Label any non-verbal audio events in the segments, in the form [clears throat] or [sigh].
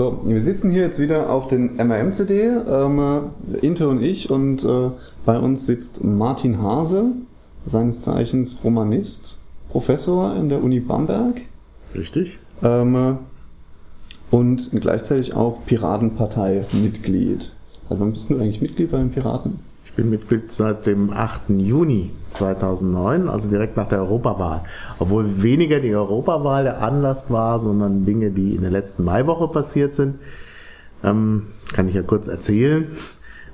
So, wir sitzen hier jetzt wieder auf den MRM-CD, ähm, Inter und ich, und äh, bei uns sitzt Martin Hase, seines Zeichens Romanist, Professor in der Uni Bamberg. Richtig. Ähm, und gleichzeitig auch Piratenpartei-Mitglied. Seit wann bist du eigentlich Mitglied bei den Piraten? Ich bin Mitglied seit dem 8. Juni 2009, also direkt nach der Europawahl. Obwohl weniger die Europawahl der Anlass war, sondern Dinge, die in der letzten Maiwoche passiert sind. Ähm, kann ich ja kurz erzählen.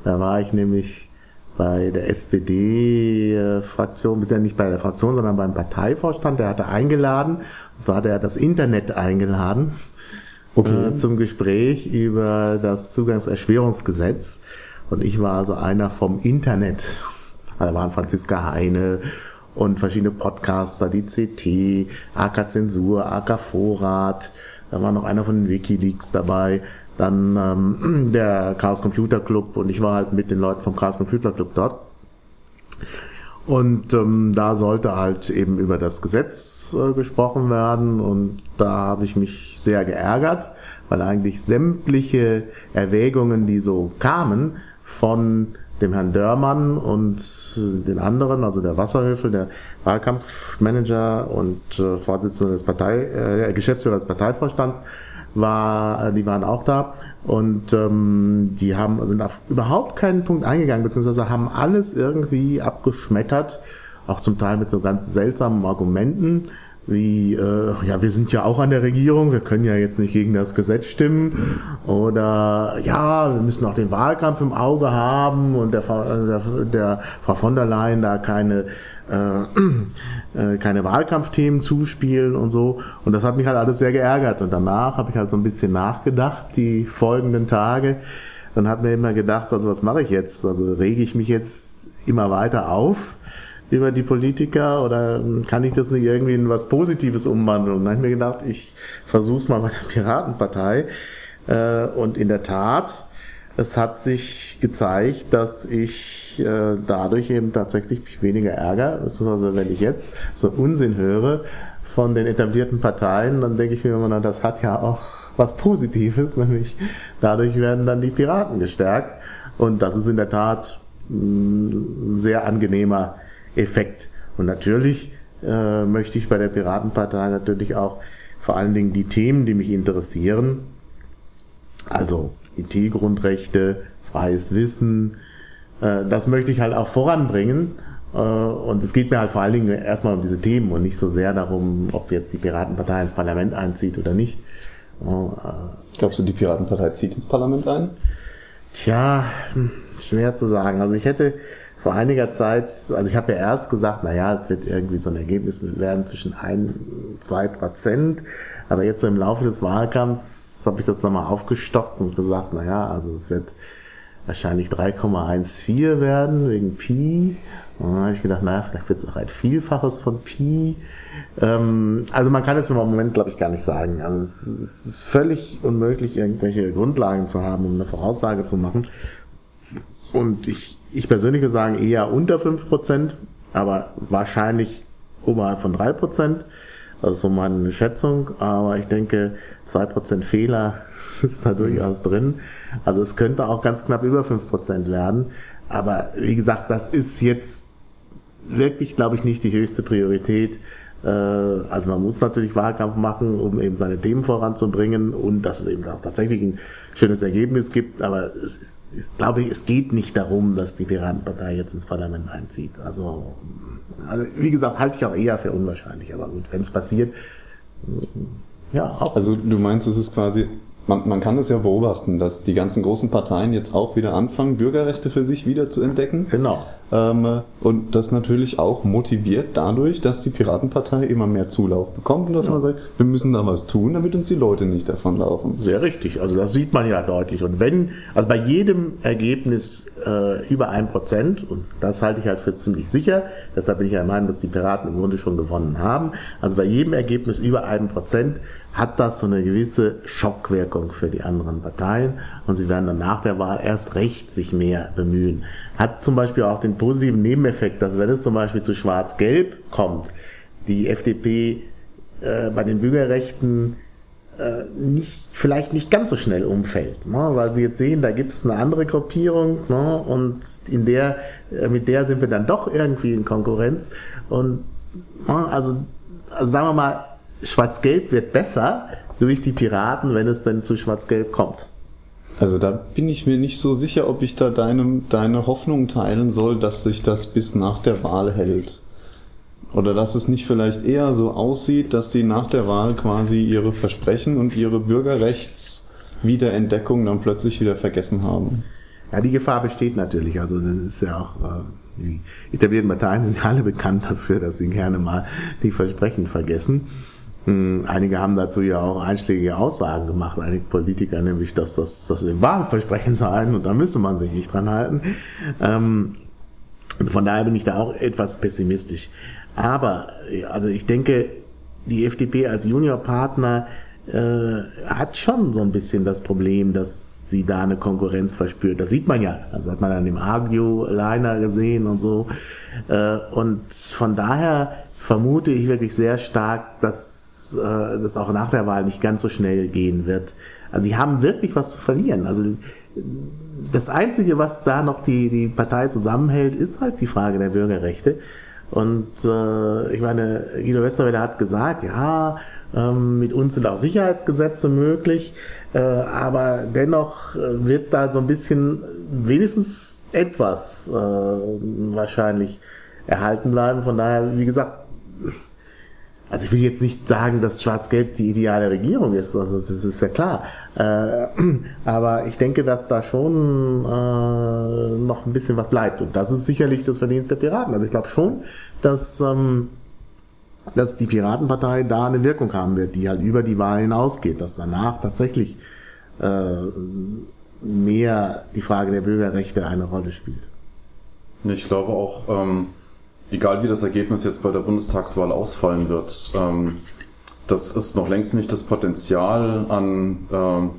Da war ich nämlich bei der SPD-Fraktion, bisher nicht bei der Fraktion, sondern beim Parteivorstand. Der hatte eingeladen, und zwar hat er das Internet eingeladen okay. äh, zum Gespräch über das Zugangserschwerungsgesetz. Und ich war also einer vom Internet. Da waren Franziska Heine und verschiedene Podcaster, die CT, AK Zensur, AK Vorrat, da war noch einer von den Wikileaks dabei, dann ähm, [clears throat] der Chaos Computer Club und ich war halt mit den Leuten vom Chaos Computer Club dort. Und ähm, da sollte halt eben über das Gesetz äh, gesprochen werden und da habe ich mich sehr geärgert, weil eigentlich sämtliche Erwägungen, die so kamen, von dem Herrn Dörmann und den anderen, also der Wasserhöfel, der Wahlkampfmanager und äh, Vorsitzender des Partei, äh, Geschäftsführer des Parteivorstands, war, äh, die waren auch da. Und ähm, die haben sind auf überhaupt keinen Punkt eingegangen, beziehungsweise haben alles irgendwie abgeschmettert, auch zum Teil mit so ganz seltsamen Argumenten wie, äh, ja, wir sind ja auch an der Regierung, wir können ja jetzt nicht gegen das Gesetz stimmen. Oder ja, wir müssen auch den Wahlkampf im Auge haben und der, der, der Frau von der Leyen da keine, äh, [clears throat] äh, keine Wahlkampfthemen zuspielen und so. Und das hat mich halt alles sehr geärgert. Und danach habe ich halt so ein bisschen nachgedacht, die folgenden Tage. Dann habe mir immer gedacht, also was mache ich jetzt? Also rege ich mich jetzt immer weiter auf? Über die Politiker oder kann ich das nicht irgendwie in was Positives umwandeln? Und dann habe ich mir gedacht, ich versuche es mal bei der Piratenpartei. Äh, und in der Tat, es hat sich gezeigt, dass ich äh, dadurch eben tatsächlich mich weniger ärgere. Also wenn ich jetzt so Unsinn höre von den etablierten Parteien, dann denke ich mir immer, das hat ja auch was Positives, [laughs] nämlich dadurch werden dann die Piraten gestärkt. Und das ist in der Tat ein sehr angenehmer Effekt. Und natürlich äh, möchte ich bei der Piratenpartei natürlich auch vor allen Dingen die Themen, die mich interessieren, also IT-Grundrechte, freies Wissen, äh, das möchte ich halt auch voranbringen. Äh, und es geht mir halt vor allen Dingen erstmal um diese Themen und nicht so sehr darum, ob jetzt die Piratenpartei ins Parlament einzieht oder nicht. Äh, Glaubst du, die Piratenpartei zieht ins Parlament ein? Tja, hm, schwer zu sagen. Also ich hätte vor einiger Zeit, also ich habe ja erst gesagt, naja, es wird irgendwie so ein Ergebnis werden zwischen ein, zwei Prozent. Aber jetzt so im Laufe des Wahlkampfs habe ich das nochmal aufgestockt und gesagt, naja, also es wird wahrscheinlich 3,14 werden wegen Pi. Und dann habe ich gedacht, naja, vielleicht wird es auch ein Vielfaches von Pi. Ähm, also man kann es im Moment, glaube ich, gar nicht sagen. Also es ist völlig unmöglich, irgendwelche Grundlagen zu haben, um eine Voraussage zu machen. Und ich, ich persönlich würde sagen eher unter 5%, aber wahrscheinlich oberhalb von 3%. Das ist so meine Schätzung. Aber ich denke, 2% Fehler [laughs] ist da durchaus drin. Also es könnte auch ganz knapp über 5% werden. Aber wie gesagt, das ist jetzt wirklich, glaube ich, nicht die höchste Priorität. Äh, also man muss natürlich Wahlkampf machen, um eben seine Themen voranzubringen und dass es eben auch tatsächlich ein schönes Ergebnis gibt. Aber es ist, ist glaube ich, es geht nicht darum, dass die Piratenpartei jetzt ins Parlament einzieht. Also, also wie gesagt, halte ich auch eher für unwahrscheinlich. Aber gut, wenn es passiert, ja, auch. Also du meinst, es ist quasi man, man kann es ja beobachten, dass die ganzen großen Parteien jetzt auch wieder anfangen, Bürgerrechte für sich wieder zu entdecken. Genau. Ähm, und das natürlich auch motiviert dadurch, dass die Piratenpartei immer mehr Zulauf bekommt und dass ja. man sagt, wir müssen da was tun, damit uns die Leute nicht davonlaufen. Sehr richtig. Also das sieht man ja deutlich. Und wenn, also bei jedem Ergebnis äh, über ein Prozent, und das halte ich halt für ziemlich sicher, deshalb bin ich der Meinung, dass die Piraten im Grunde schon gewonnen haben. Also bei jedem Ergebnis über ein Prozent hat das so eine gewisse Schockwirkung für die anderen Parteien und sie werden dann nach der Wahl erst recht sich mehr bemühen. Hat zum Beispiel auch den positiven Nebeneffekt, dass wenn es zum Beispiel zu Schwarz-Gelb kommt, die FDP äh, bei den Bürgerrechten äh, nicht, vielleicht nicht ganz so schnell umfällt, ne? weil sie jetzt sehen, da gibt es eine andere Gruppierung ne? und in der, äh, mit der sind wir dann doch irgendwie in Konkurrenz. Und ne? also, also sagen wir mal, Schwarz-Gelb wird besser durch die Piraten, wenn es dann zu Schwarz-Gelb kommt. Also da bin ich mir nicht so sicher, ob ich da deine, deine Hoffnung teilen soll, dass sich das bis nach der Wahl hält. Oder dass es nicht vielleicht eher so aussieht, dass sie nach der Wahl quasi ihre Versprechen und ihre Bürgerrechtswiederentdeckung dann plötzlich wieder vergessen haben. Ja, die Gefahr besteht natürlich. Also das ist ja auch, äh, die etablierten Parteien sind ja alle bekannt dafür, dass sie gerne mal die Versprechen vergessen. Hm, einige haben dazu ja auch einschlägige Aussagen gemacht, einige Politiker, nämlich, dass das, das Wahlversprechen seien und da müsste man sich nicht dran halten. Ähm, von daher bin ich da auch etwas pessimistisch. Aber, also ich denke, die FDP als Juniorpartner äh, hat schon so ein bisschen das Problem, dass sie da eine Konkurrenz verspürt. Das sieht man ja. Also hat man an dem Agio-Liner gesehen und so. Äh, und von daher vermute ich wirklich sehr stark, dass äh, das auch nach der Wahl nicht ganz so schnell gehen wird. Also sie haben wirklich was zu verlieren. Also das Einzige, was da noch die, die Partei zusammenhält, ist halt die Frage der Bürgerrechte. Und äh, ich meine, Guido Westerwelle hat gesagt, ja, ähm, mit uns sind auch Sicherheitsgesetze möglich, äh, aber dennoch äh, wird da so ein bisschen wenigstens etwas äh, wahrscheinlich erhalten bleiben. Von daher, wie gesagt, also ich will jetzt nicht sagen, dass Schwarz-Gelb die ideale Regierung ist, also das ist ja klar. Äh, aber ich denke, dass da schon äh, noch ein bisschen was bleibt. Und das ist sicherlich das Verdienst der Piraten. Also ich glaube schon, dass, ähm, dass die Piratenpartei da eine Wirkung haben wird, die halt über die Wahl hinausgeht, dass danach tatsächlich äh, mehr die Frage der Bürgerrechte eine Rolle spielt. Ich glaube auch, ähm, egal wie das Ergebnis jetzt bei der Bundestagswahl ausfallen wird, ähm, das ist noch längst nicht das Potenzial an ähm,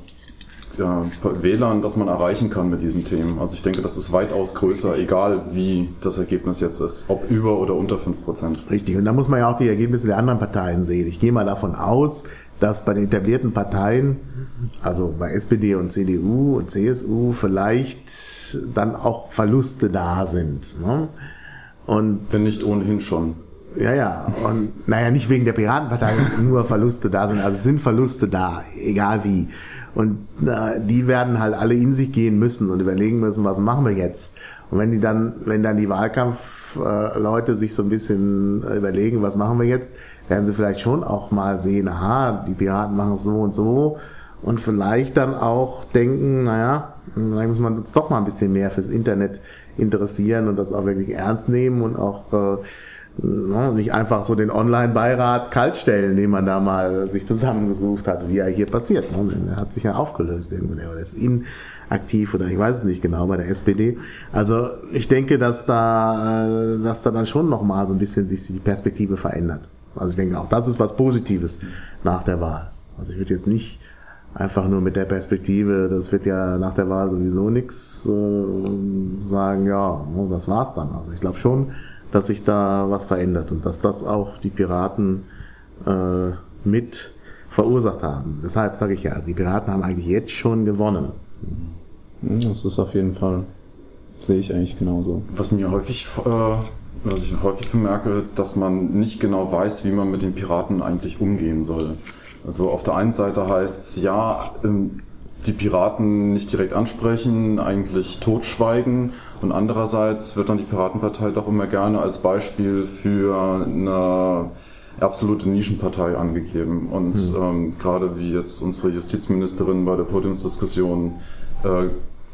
ja, Wählern, das man erreichen kann mit diesen Themen. Also ich denke, das ist weitaus größer, egal wie das Ergebnis jetzt ist, ob über oder unter 5%. Richtig, und da muss man ja auch die Ergebnisse der anderen Parteien sehen. Ich gehe mal davon aus, dass bei den etablierten Parteien, also bei SPD und CDU und CSU, vielleicht dann auch Verluste da sind. Ne? Und Wenn nicht ohnehin schon. Ja, ja. Und naja, nicht wegen der Piratenpartei [laughs] nur Verluste da sind. Also es sind Verluste da, egal wie. Und äh, die werden halt alle in sich gehen müssen und überlegen müssen, was machen wir jetzt. Und wenn die dann, wenn dann die Wahlkampfleute äh, sich so ein bisschen überlegen, was machen wir jetzt, werden sie vielleicht schon auch mal sehen, aha, die Piraten machen es so und so. Und vielleicht dann auch denken, naja, vielleicht muss man doch mal ein bisschen mehr fürs Internet interessieren und das auch wirklich ernst nehmen und auch äh, ne, nicht einfach so den Online-Beirat kaltstellen, den man da mal sich zusammengesucht hat, wie er hier passiert. Ne? Er hat sich ja aufgelöst irgendwo, oder ist inaktiv oder ich weiß es nicht genau bei der SPD. Also ich denke, dass da, äh, dass da dann schon nochmal so ein bisschen sich die Perspektive verändert. Also ich denke auch, das ist was Positives nach der Wahl. Also ich würde jetzt nicht einfach nur mit der Perspektive, das wird ja nach der Wahl sowieso nichts äh, sagen, ja, das war's dann. Also ich glaube schon, dass sich da was verändert und dass das auch die Piraten äh, mit verursacht haben. Deshalb sage ich ja, also die Piraten haben eigentlich jetzt schon gewonnen. Das ist auf jeden Fall, sehe ich eigentlich genauso. Was mir häufig, äh, was ich häufig bemerke, dass man nicht genau weiß, wie man mit den Piraten eigentlich umgehen soll. Also auf der einen Seite heißt es, ja, ähm, die Piraten nicht direkt ansprechen, eigentlich totschweigen. Und andererseits wird dann die Piratenpartei doch immer gerne als Beispiel für eine absolute Nischenpartei angegeben. Und hm. ähm, gerade wie jetzt unsere Justizministerin bei der Podiumsdiskussion äh,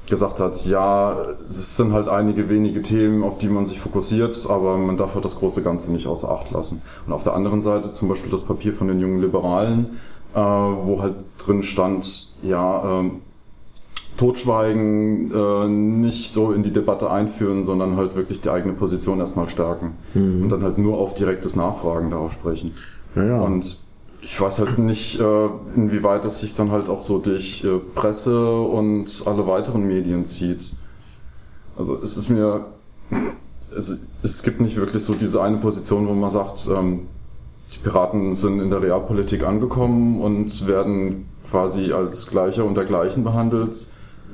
gesagt hat, ja, es sind halt einige wenige Themen, auf die man sich fokussiert, aber man darf halt das große Ganze nicht außer Acht lassen. Und auf der anderen Seite zum Beispiel das Papier von den jungen Liberalen, äh, wo halt drin stand, ja, äh, totschweigen, äh, nicht so in die Debatte einführen, sondern halt wirklich die eigene Position erstmal stärken mhm. und dann halt nur auf direktes Nachfragen darauf sprechen. Ja, ja. Und ich weiß halt nicht, äh, inwieweit es sich dann halt auch so durch äh, Presse und alle weiteren Medien zieht. Also es ist mir, es, es gibt nicht wirklich so diese eine Position, wo man sagt, ähm, die Piraten sind in der Realpolitik angekommen und werden quasi als Gleicher unter Gleichen behandelt.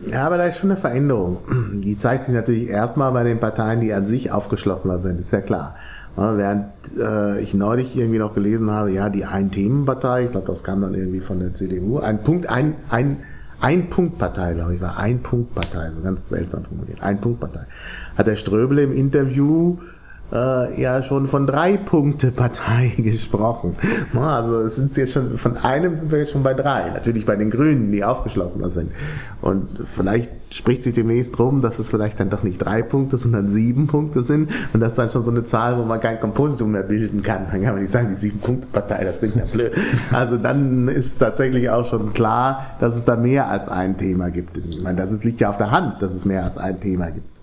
Ja, aber da ist schon eine Veränderung. Die zeigt sich natürlich erstmal bei den Parteien, die an sich aufgeschlossener sind, ist ja klar. Ja, während äh, ich neulich irgendwie noch gelesen habe, ja, die Ein-Themen-Partei, ich glaube, das kam dann irgendwie von der CDU, ein Punkt, ein, ein, ein-Punkt-Partei, glaube ich, war Ein-Punkt-Partei, so ganz seltsam formuliert, Ein-Punkt-Partei. Hat der Ströbele im Interview äh, ja schon von drei Punkte Partei [laughs] gesprochen. Also es sind jetzt schon von einem sind wir jetzt schon bei drei. Natürlich bei den Grünen, die aufgeschlossener sind. Und vielleicht spricht sich demnächst rum, dass es vielleicht dann doch nicht drei Punkte, sondern sieben Punkte sind. Und das ist dann schon so eine Zahl, wo man kein Kompositum mehr bilden kann. Dann kann man nicht sagen, die sieben Punkte Partei, das klingt ja blöd. Also dann ist tatsächlich auch schon klar, dass es da mehr als ein Thema gibt. Ich meine, das liegt ja auf der Hand, dass es mehr als ein Thema gibt.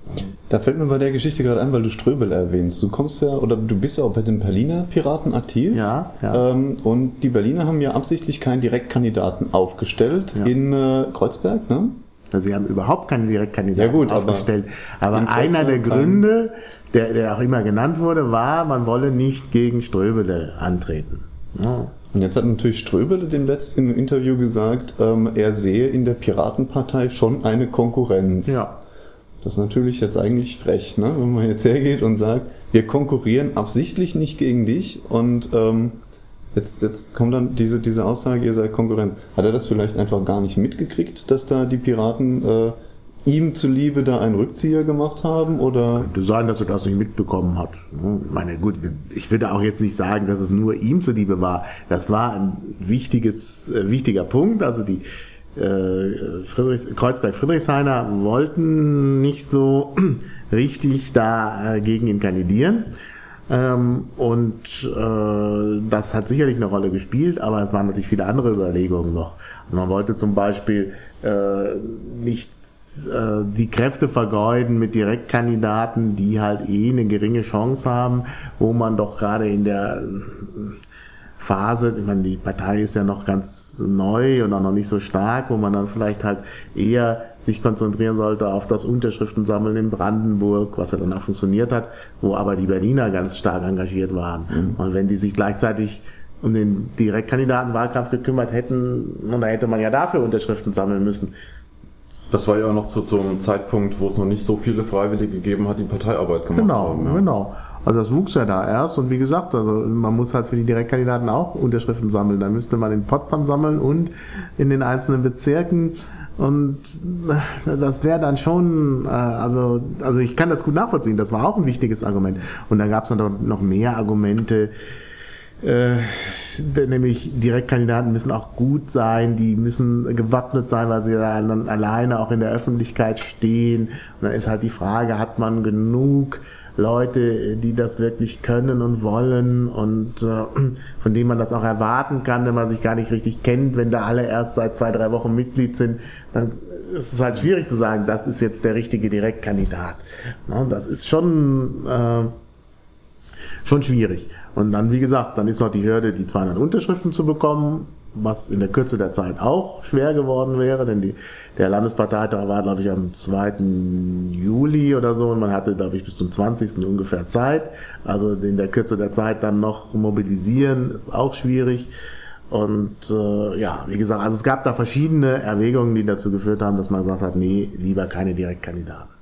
Da fällt mir bei der Geschichte gerade ein, weil du Ströbel erwähnst. Du kommst ja, oder du bist ja auch bei den Berliner Piraten aktiv. Ja, ja. Ähm, und die Berliner haben ja absichtlich keinen Direktkandidaten aufgestellt Ja. in äh, Kreuzberg, ne? Also sie haben überhaupt keine Direktkandidaten Ja gut, aber aufgestellt. Aber, in einer der Gründe, der, der auch immer genannt wurde, war, man wolle nicht gegen Ströbele antreten. Ja. Und jetzt hat natürlich Ströbele dem letzten Interview gesagt, ähm, er sehe in der Piratenpartei schon eine Konkurrenz. ja. Das ist natürlich jetzt eigentlich frech, ne? wenn man jetzt hergeht und sagt, wir konkurrieren absichtlich nicht gegen dich und ähm, jetzt, jetzt kommt dann diese, diese Aussage, ihr seid Konkurrenz. Hat er das vielleicht einfach gar nicht mitgekriegt, dass da die Piraten äh, ihm zuliebe da einen Rückzieher gemacht haben? Oder Könnte sein, dass er das nicht mitbekommen hat. ne? Ich meine, gut, ich würde auch jetzt nicht sagen, dass es nur ihm zuliebe war. Das war ein wichtiges, äh, wichtiger Punkt. Also die äh, Friedrichs, Kreuzberg-Friedrichshainer wollten nicht so [clears throat] richtig da äh, gegen ihn kandidieren. Ähm, und äh, das hat sicherlich eine Rolle gespielt, aber es waren natürlich viele andere Überlegungen noch. Also man wollte zum Beispiel nicht die Kräfte vergeuden mit Direktkandidaten, die halt eh eine geringe Chance haben, wo man doch gerade in der Phase, ich meine, die Partei ist ja noch ganz neu und auch noch nicht so stark, wo man dann vielleicht halt eher sich konzentrieren sollte auf das Unterschriftensammeln in Brandenburg, was ja dann auch funktioniert hat, wo aber die Berliner ganz stark engagiert waren. Und wenn die sich gleichzeitig um den Direktkandidatenwahlkampf gekümmert hätten, und da hätte man ja dafür Unterschriften sammeln müssen. Das war ja auch noch zu, zum Zeitpunkt, wo es noch nicht so viele Freiwillige gegeben hat, die Parteiarbeit gemacht Genau, haben. Ja. genau. Also das wuchs ja da erst und wie gesagt, also man muss halt für die Direktkandidaten auch Unterschriften sammeln. Dann müsste man in Potsdam sammeln und in den einzelnen Bezirken. Und das wäre dann schon, äh, also, also ich kann das gut nachvollziehen, das war auch ein wichtiges Argument. Und dann gab es noch, noch mehr Argumente, äh, nämlich Direktkandidaten müssen auch gut sein, die müssen gewappnet sein, weil sie dann alleine auch in der Öffentlichkeit stehen. Und dann ist halt die Frage, hat man genug Leute, die das wirklich können und wollen und äh, von denen man das auch erwarten kann, wenn man sich gar nicht richtig kennt, wenn da alle erst seit zwei, drei Wochen Mitglied sind, dann ist es halt schwierig zu sagen, das ist jetzt der richtige Direktkandidat. Ne, Das ist schon, äh, schon schwierig. Und dann, wie gesagt, dann ist noch die Hürde, die 200 Unterschriften zu bekommen, was in der Kürze der Zeit auch schwer geworden wäre, denn die, der Landesparteitag war, glaube ich, am 2. Juli oder so und man hatte, glaube ich, bis zum 20. ungefähr Zeit. Also in der Kürze der Zeit dann noch mobilisieren, ist auch schwierig. Und äh, ja, wie gesagt, also es gab da verschiedene Erwägungen, die dazu geführt haben, dass man gesagt hat, nee, lieber keine Direktkandidaten.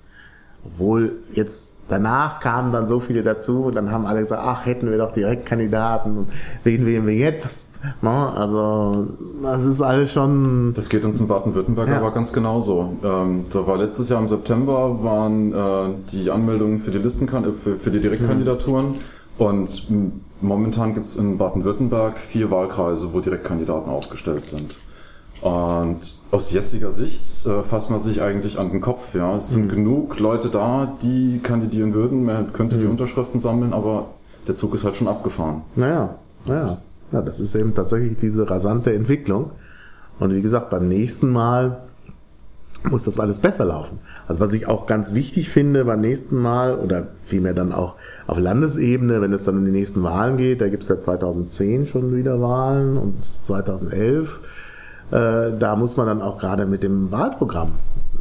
Obwohl jetzt danach kamen dann so viele dazu und dann haben alle gesagt, ach, hätten wir doch Direktkandidaten und wen wählen wir jetzt? Ne? Also das ist alles schon. Das geht uns in Baden-Württemberg Ja. aber ganz genauso. Ähm, da war letztes Jahr im September waren äh, die Anmeldungen für die Listenkan äh, für, für die Direktkandidaturen und m, momentan gibt es in Baden-Württemberg vier Wahlkreise, wo Direktkandidaten aufgestellt sind. Und aus jetziger Sicht äh, fasst man sich eigentlich an den Kopf. Ja, es sind genug Leute da, die kandidieren würden. Man könnte die Unterschriften sammeln, aber der Zug ist halt schon abgefahren. Naja, naja. Ja, das ist eben tatsächlich diese rasante Entwicklung. Und wie gesagt, beim nächsten Mal muss das alles besser laufen. Also was ich auch ganz wichtig finde beim nächsten Mal oder vielmehr dann auch auf Landesebene, wenn es dann um die nächsten Wahlen geht, da gibt es ja 2010 schon wieder Wahlen und 2011, äh, da muss man dann auch gerade mit dem Wahlprogramm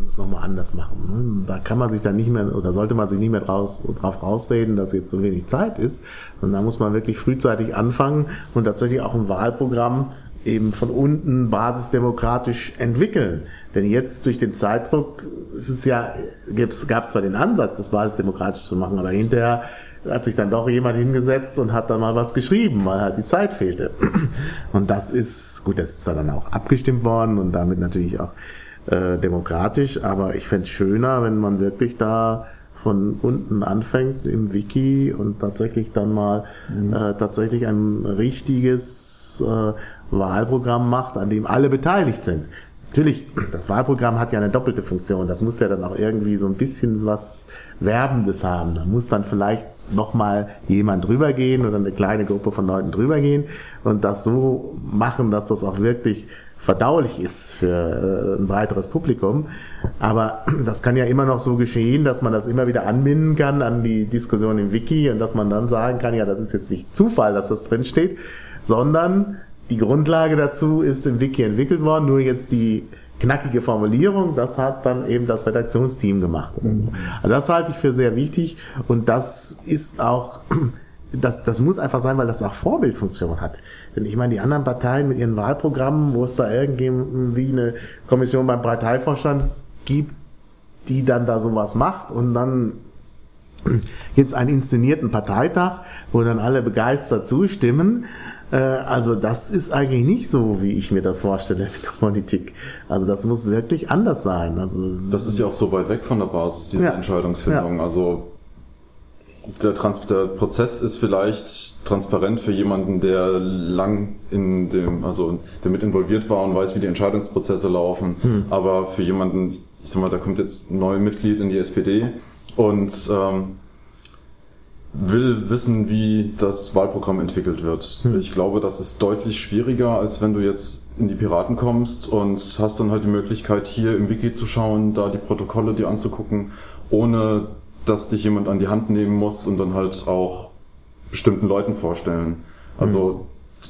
das nochmal anders machen. Ne? Da kann man sich dann nicht mehr, oder sollte man sich nicht mehr draus, drauf rausreden, dass jetzt so wenig Zeit ist. Und da muss man wirklich frühzeitig anfangen und tatsächlich auch ein Wahlprogramm eben von unten basisdemokratisch entwickeln. Denn jetzt durch den Zeitdruck ist es ja, gab es zwar den Ansatz, das basisdemokratisch zu machen, aber hinterher hat sich dann doch jemand hingesetzt und hat dann mal was geschrieben, weil halt die Zeit fehlte. [clears throat] Und das ist, gut, das ist zwar dann auch abgestimmt worden und damit natürlich auch äh, demokratisch, aber ich fände es schöner, wenn man wirklich da von unten anfängt im Wiki und tatsächlich dann mal mhm. äh, tatsächlich ein richtiges äh, Wahlprogramm macht, an dem alle beteiligt sind. Natürlich, [clears throat] das Wahlprogramm hat ja eine doppelte Funktion. Das muss ja dann auch irgendwie so ein bisschen was Werbendes haben. Da muss dann vielleicht nochmal jemand drüber gehen oder eine kleine Gruppe von Leuten drüber gehen und das so machen, dass das auch wirklich verdaulich ist für äh, ein breiteres Publikum. Aber [clears throat] das kann ja immer noch so geschehen, dass man das immer wieder anbinden kann an die Diskussion im Wiki und dass man dann sagen kann, ja, das ist jetzt nicht Zufall, dass das drin steht, sondern die Grundlage dazu ist im Wiki entwickelt worden, nur jetzt die knackige Formulierung, das hat dann eben das Redaktionsteam gemacht. Also, mhm. also das halte ich für sehr wichtig und das ist auch, [clears throat] das, das muss einfach sein, weil das auch Vorbildfunktion hat. Denn ich meine, die anderen Parteien mit ihren Wahlprogrammen, wo es da irgendwie eine Kommission beim Parteivorstand gibt, die dann da sowas macht und dann [clears throat] gibt es einen inszenierten Parteitag, wo dann alle begeistert zustimmen. Äh, also das ist eigentlich nicht so, wie ich mir das vorstelle mit der Politik. Also das muss wirklich anders sein. Also das ist ja auch so weit weg von der Basis diese ja. Entscheidungsfindung. Ja. Also der, Trans der Prozess ist vielleicht transparent für jemanden, der lang in dem, also der mit involviert war und weiß, wie die Entscheidungsprozesse laufen. Hm. Aber für jemanden, ich sag mal, da kommt jetzt ein neues Mitglied in die SPD und ähm, will wissen, wie das Wahlprogramm entwickelt wird. Hm. Ich glaube, das ist deutlich schwieriger, als wenn du jetzt in die Piraten kommst und hast dann halt die Möglichkeit, hier im Wiki zu schauen, da die Protokolle dir anzugucken, ohne dass dich jemand an die Hand nehmen muss und dann halt auch bestimmten Leuten vorstellen. Also hm.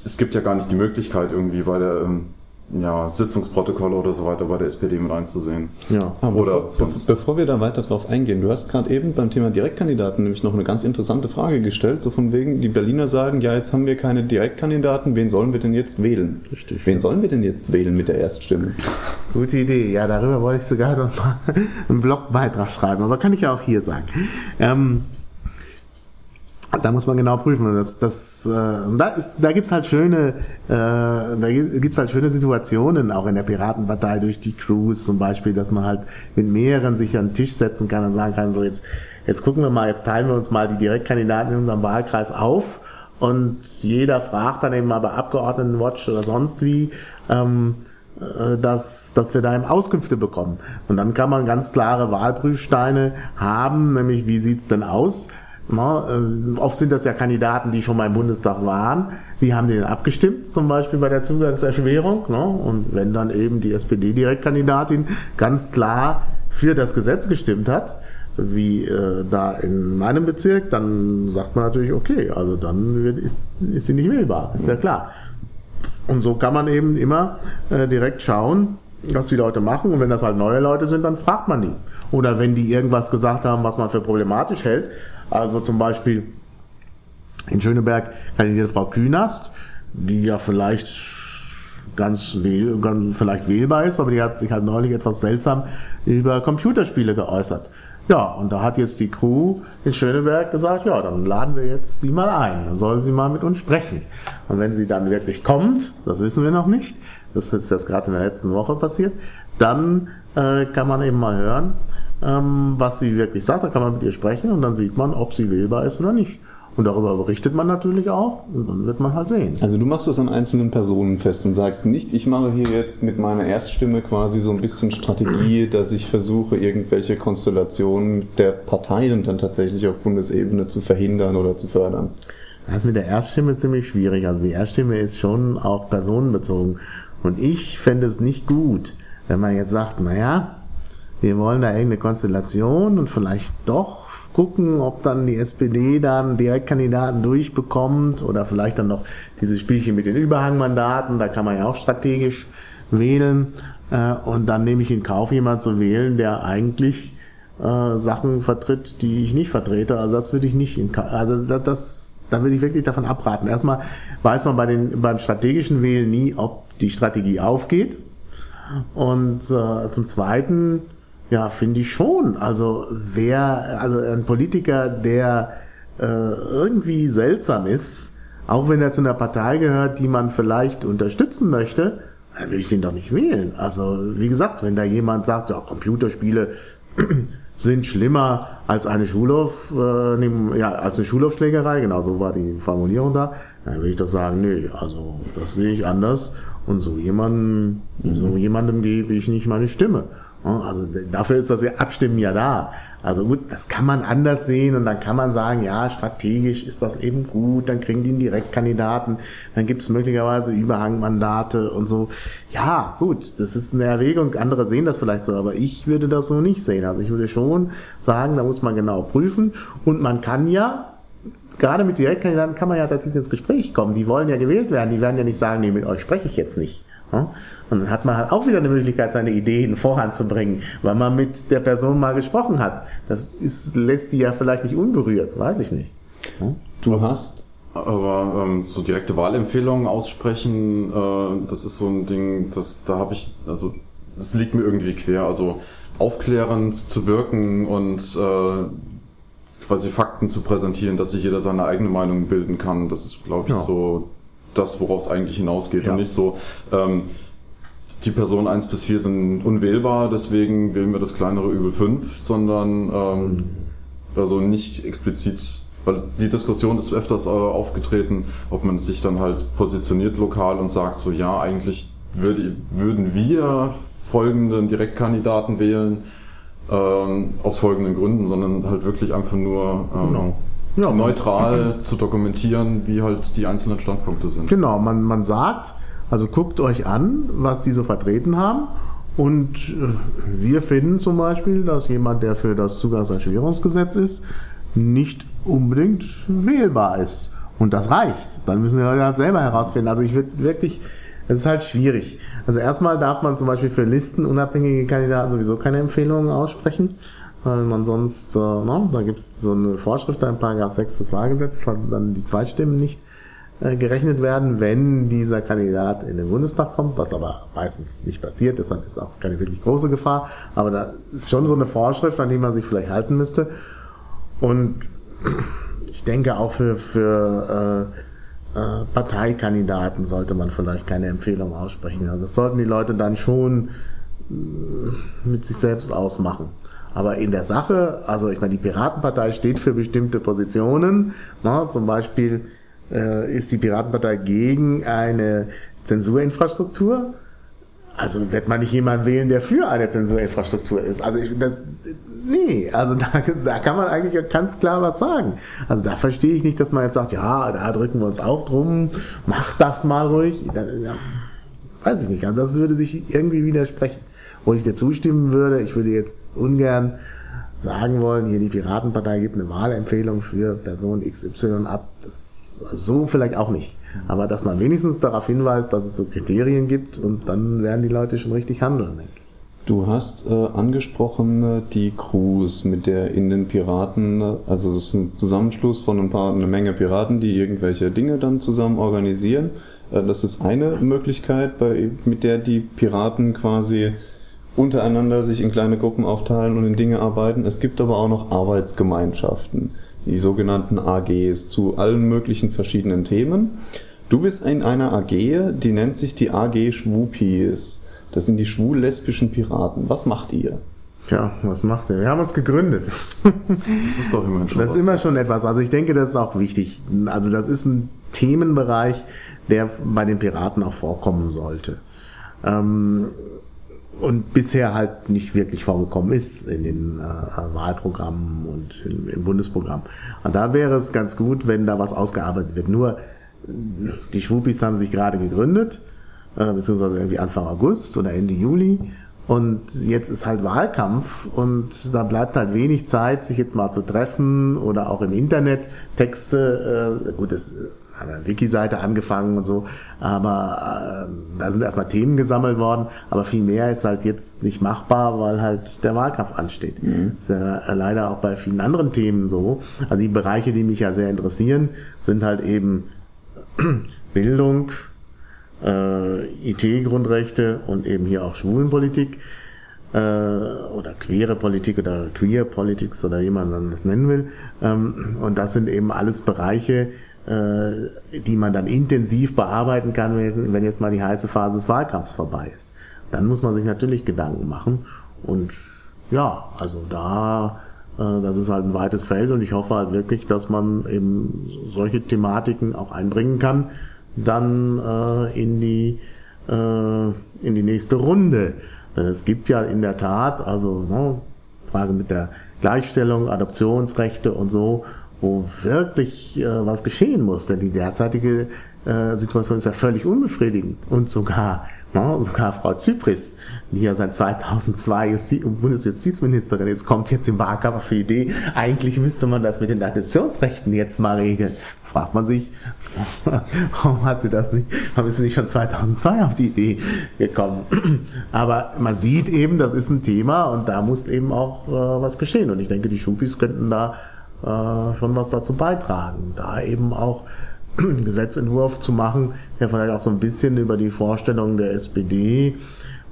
es gibt ja gar nicht die Möglichkeit irgendwie bei der ähm, ja, Sitzungsprotokolle oder so weiter bei der SPD mit einzusehen. Ja, aber oder bevor, sonst. bevor wir da weiter drauf eingehen, du hast gerade eben beim Thema Direktkandidaten nämlich noch eine ganz interessante Frage gestellt, so von wegen, die Berliner sagen, ja, jetzt haben wir keine Direktkandidaten, wen sollen wir denn jetzt wählen? Richtig. Wen sollen wir denn jetzt wählen mit der Erststimme? Gute Idee, ja, darüber wollte ich sogar noch mal [laughs] einen Blogbeitrag schreiben, aber kann ich ja auch hier sagen. Ähm, da muss man genau prüfen. Das, das, äh, da, ist, da gibt's halt schöne, äh, da gibt's halt schöne Situationen auch in der Piratenpartei durch die Crews zum Beispiel, dass man halt mit mehreren sich an den Tisch setzen kann und sagen kann, so jetzt, jetzt gucken wir mal, jetzt teilen wir uns mal die Direktkandidaten in unserem Wahlkreis auf und jeder fragt dann eben mal bei Abgeordnetenwatch oder sonst wie, ähm, äh, dass, dass wir da eben Auskünfte bekommen. Und dann kann man ganz klare Wahlprüfsteine haben, nämlich wie sieht's denn aus? Na, äh, oft sind das ja Kandidaten, die schon mal im Bundestag waren. Wie haben die denn abgestimmt, zum Beispiel bei der Zugangserschwerung? Ne? Und wenn dann eben die SPD-Direktkandidatin ganz klar für das Gesetz gestimmt hat, wie äh, da in meinem Bezirk, dann sagt man natürlich, okay, also dann wird, ist, ist sie nicht wählbar, ist ja klar. Und so kann man eben immer äh, direkt schauen, was die Leute machen. Und wenn das halt neue Leute sind, dann fragt man die. Oder wenn die irgendwas gesagt haben, was man für problematisch hält, also zum Beispiel in Schöneberg kandidiert Frau Künast, die ja vielleicht ganz, wähl, ganz vielleicht wählbar ist, aber die hat sich halt neulich etwas seltsam über Computerspiele geäußert. Ja, und da hat jetzt die Crew in Schöneberg gesagt, ja, dann laden wir jetzt sie mal ein, dann soll sie mal mit uns sprechen. Und wenn sie dann wirklich kommt, das wissen wir noch nicht, das ist jetzt gerade in der letzten Woche passiert, dann äh, kann man eben mal hören, ähm, was sie wirklich sagt. Da kann man mit ihr sprechen und dann sieht man, ob sie wählbar ist oder nicht. Und darüber berichtet man natürlich auch und dann wird man halt sehen. Also du machst das an einzelnen Personen fest und sagst nicht, ich mache hier jetzt mit meiner Erststimme quasi so ein bisschen Strategie, dass ich versuche, irgendwelche Konstellationen der Parteien dann tatsächlich auf Bundesebene zu verhindern oder zu fördern. Das ist mit der Erststimme ziemlich schwierig. Also die Erststimme ist schon auch personenbezogen. Und ich fände es nicht gut, wenn man jetzt sagt, naja, wir wollen da irgendeine Konstellation und vielleicht doch gucken, ob dann die SPD dann Direktkandidaten durchbekommt oder vielleicht dann noch dieses Spielchen mit den Überhangmandaten, da kann man ja auch strategisch wählen. Äh, und dann nehme ich in Kauf, jemanden zu wählen, der eigentlich äh, Sachen vertritt, die ich nicht vertrete. Also das würde ich nicht in Kauf, also das, da würde ich wirklich davon abraten. Erstmal weiß man bei den, beim strategischen Wählen nie, ob die Strategie aufgeht. Und äh, zum Zweiten, ja, finde ich schon. Also wer, also ein Politiker, der äh, irgendwie seltsam ist, auch wenn er zu einer Partei gehört, die man vielleicht unterstützen möchte, dann will ich den doch nicht wählen. Also, wie gesagt, wenn da jemand sagt, ja, Computerspiele [clears throat] sind schlimmer als eine Schulhof, äh, ja, als eine Schulhofschlägerei, genau so war die Formulierung da, dann würde ich doch sagen, nee, also das sehe ich anders und so jemandem, mhm. so jemandem gebe ich nicht meine Stimme. Also dafür ist das Abstimmen ja da. Also gut, das kann man anders sehen und dann kann man sagen, ja, strategisch ist das eben gut, dann kriegen die einen Direktkandidaten, dann gibt es möglicherweise Überhangmandate und so. Ja, gut, das ist eine Erwägung, andere sehen das vielleicht so, aber ich würde das so nicht sehen. Also ich würde schon sagen, da muss man genau prüfen und man kann ja, gerade mit Direktkandidaten kann man ja tatsächlich ins Gespräch kommen. Die wollen ja gewählt werden, die werden ja nicht sagen, nee, mit euch spreche ich jetzt nicht. Und dann hat man halt auch wieder eine Möglichkeit, seine Ideen voranzubringen, weil man mit der Person mal gesprochen hat. Das ist, lässt die ja vielleicht nicht unberührt, weiß ich nicht. Du hast aber ähm, so direkte Wahlempfehlungen aussprechen, äh, das ist so ein Ding, das da habe ich, also das liegt mir irgendwie quer. Also aufklärend zu wirken und äh, quasi Fakten zu präsentieren, dass sich jeder seine eigene Meinung bilden kann, das ist, glaube ich, ja. so das, worauf es eigentlich hinausgeht. Ja. Und nicht so, ähm, die Personen 1 bis 4 sind unwählbar, deswegen wählen wir das kleinere Übel 5, sondern ähm, also nicht explizit, weil die Diskussion ist öfters äh, aufgetreten, ob man sich dann halt positioniert lokal und sagt so, ja, eigentlich würde, würden wir folgenden Direktkandidaten wählen, ähm, aus folgenden Gründen, sondern halt wirklich einfach nur ähm, genau ja, neutral zu dokumentieren, wie halt die einzelnen Standpunkte sind. Genau, man, man sagt, also guckt euch an, was die so vertreten haben. Und äh, wir finden zum Beispiel, dass jemand, der für das Zugangserschwerungsgesetz ist, nicht unbedingt wählbar ist. Und das reicht. Dann müssen die Leute halt selber herausfinden. Also ich würde wirklich, es ist halt schwierig. Also erstmal darf man zum Beispiel für listenunabhängige Kandidaten sowieso keine Empfehlungen aussprechen weil man sonst, äh, ne, da gibt es so eine Vorschrift in Paragraph 6 des Wahlgesetzes, weil dann die Zweitstimmen nicht äh, gerechnet werden, wenn dieser Kandidat in den Bundestag kommt, was aber meistens nicht passiert, deshalb ist auch keine wirklich große Gefahr, aber da ist schon so eine Vorschrift, an die man sich vielleicht halten müsste. Und ich denke auch für, für äh, äh, Parteikandidaten sollte man vielleicht keine Empfehlung aussprechen. Also das sollten die Leute dann schon äh, mit sich selbst ausmachen. Aber in der Sache, also ich meine, die Piratenpartei steht für bestimmte Positionen. Ne? Zum Beispiel äh, ist die Piratenpartei gegen eine Zensurinfrastruktur. Also wird man nicht jemanden wählen, der für eine Zensurinfrastruktur ist. Also ich, das, nee, also da, da kann man eigentlich ganz klar was sagen. Also da verstehe ich nicht, dass man jetzt sagt, ja, da drücken wir uns auch drum, macht das mal ruhig. Ja, weiß ich nicht, also das würde sich irgendwie widersprechen wo ich dir zustimmen würde. Ich würde jetzt ungern sagen wollen, hier die Piratenpartei gibt eine Wahlempfehlung für Person XY ab. Das, so vielleicht auch nicht. Aber dass man wenigstens darauf hinweist, dass es so Kriterien gibt und dann werden die Leute schon richtig handeln, denke ich. Du hast äh, angesprochen äh, die Crews, mit der in den Piraten, äh, also es ist ein Zusammenschluss von ein paar, eine Menge Piraten, die irgendwelche Dinge dann zusammen organisieren. Äh, das ist eine Möglichkeit, bei, mit der die Piraten quasi untereinander sich in kleine Gruppen aufteilen und in Dinge arbeiten. Es gibt aber auch noch Arbeitsgemeinschaften, die sogenannten AGs zu allen möglichen verschiedenen Themen. Du bist in einer AG, die nennt sich die AG Schwupis. Das sind die schwul-lesbischen Piraten. Was macht ihr? Ja, was macht ihr? Wir haben uns gegründet. Das ist doch immerhin schon Das ist immer schon etwas. Also ich denke, das ist auch wichtig. Also das ist ein Themenbereich, der bei den Piraten auch vorkommen sollte. Ähm, und bisher halt nicht wirklich vorgekommen ist in den äh, Wahlprogrammen und im, im, Bundesprogramm. Und da wäre es ganz gut, wenn da was ausgearbeitet wird. Nur die Schwupis haben sich gerade gegründet, äh, beziehungsweise irgendwie Anfang August oder Ende Juli. Und jetzt ist halt Wahlkampf und da bleibt halt wenig Zeit, sich jetzt mal zu treffen oder auch im Internet Texte, äh, gut, das eine Wiki-Seite angefangen und so, aber äh, da sind erstmal Themen gesammelt worden, aber viel mehr ist halt jetzt nicht machbar, weil halt der Wahlkampf ansteht. Mhm. Das ist ja leider auch bei vielen anderen Themen so. Also die Bereiche, die mich ja sehr interessieren, sind halt eben [clears throat] Bildung, äh, IT-Grundrechte und eben hier auch Schwulenpolitik äh, oder queere Politik oder Queer Politics oder wie man das nennen will. Ähm, und das sind eben alles Bereiche, die man dann intensiv bearbeiten kann, wenn jetzt mal die heiße Phase des Wahlkampfs vorbei ist. Dann muss man sich natürlich Gedanken machen. Und ja, also da, äh, das ist halt ein weites Feld und ich hoffe halt wirklich, dass man eben solche Thematiken auch einbringen kann, dann äh, in die in die nächste Runde. Es gibt ja in der Tat, also ne, Frage mit der Gleichstellung, Adoptionsrechte und so, wo wirklich äh, was geschehen muss. Denn die derzeitige äh, Situation ist ja völlig unbefriedigend. Und sogar, ne, sogar Frau Zypris, die ja seit 2002 Justi Bundesjustizministerin ist, kommt jetzt im Wahlkampf auf die Idee, eigentlich müsste man das mit den Adoptionsrechten jetzt mal regeln. Fragt man sich, [laughs] warum hat sie das nicht, warum ist sie nicht schon 2002 auf die Idee gekommen? [clears throat] Aber man sieht eben, das ist ein Thema und da muss eben auch äh, was geschehen. Und ich denke, die Schupis könnten da äh, schon was dazu beitragen, da eben auch [clears throat] einen Gesetzentwurf zu machen, der vielleicht auch so ein bisschen über die Vorstellungen der SPD,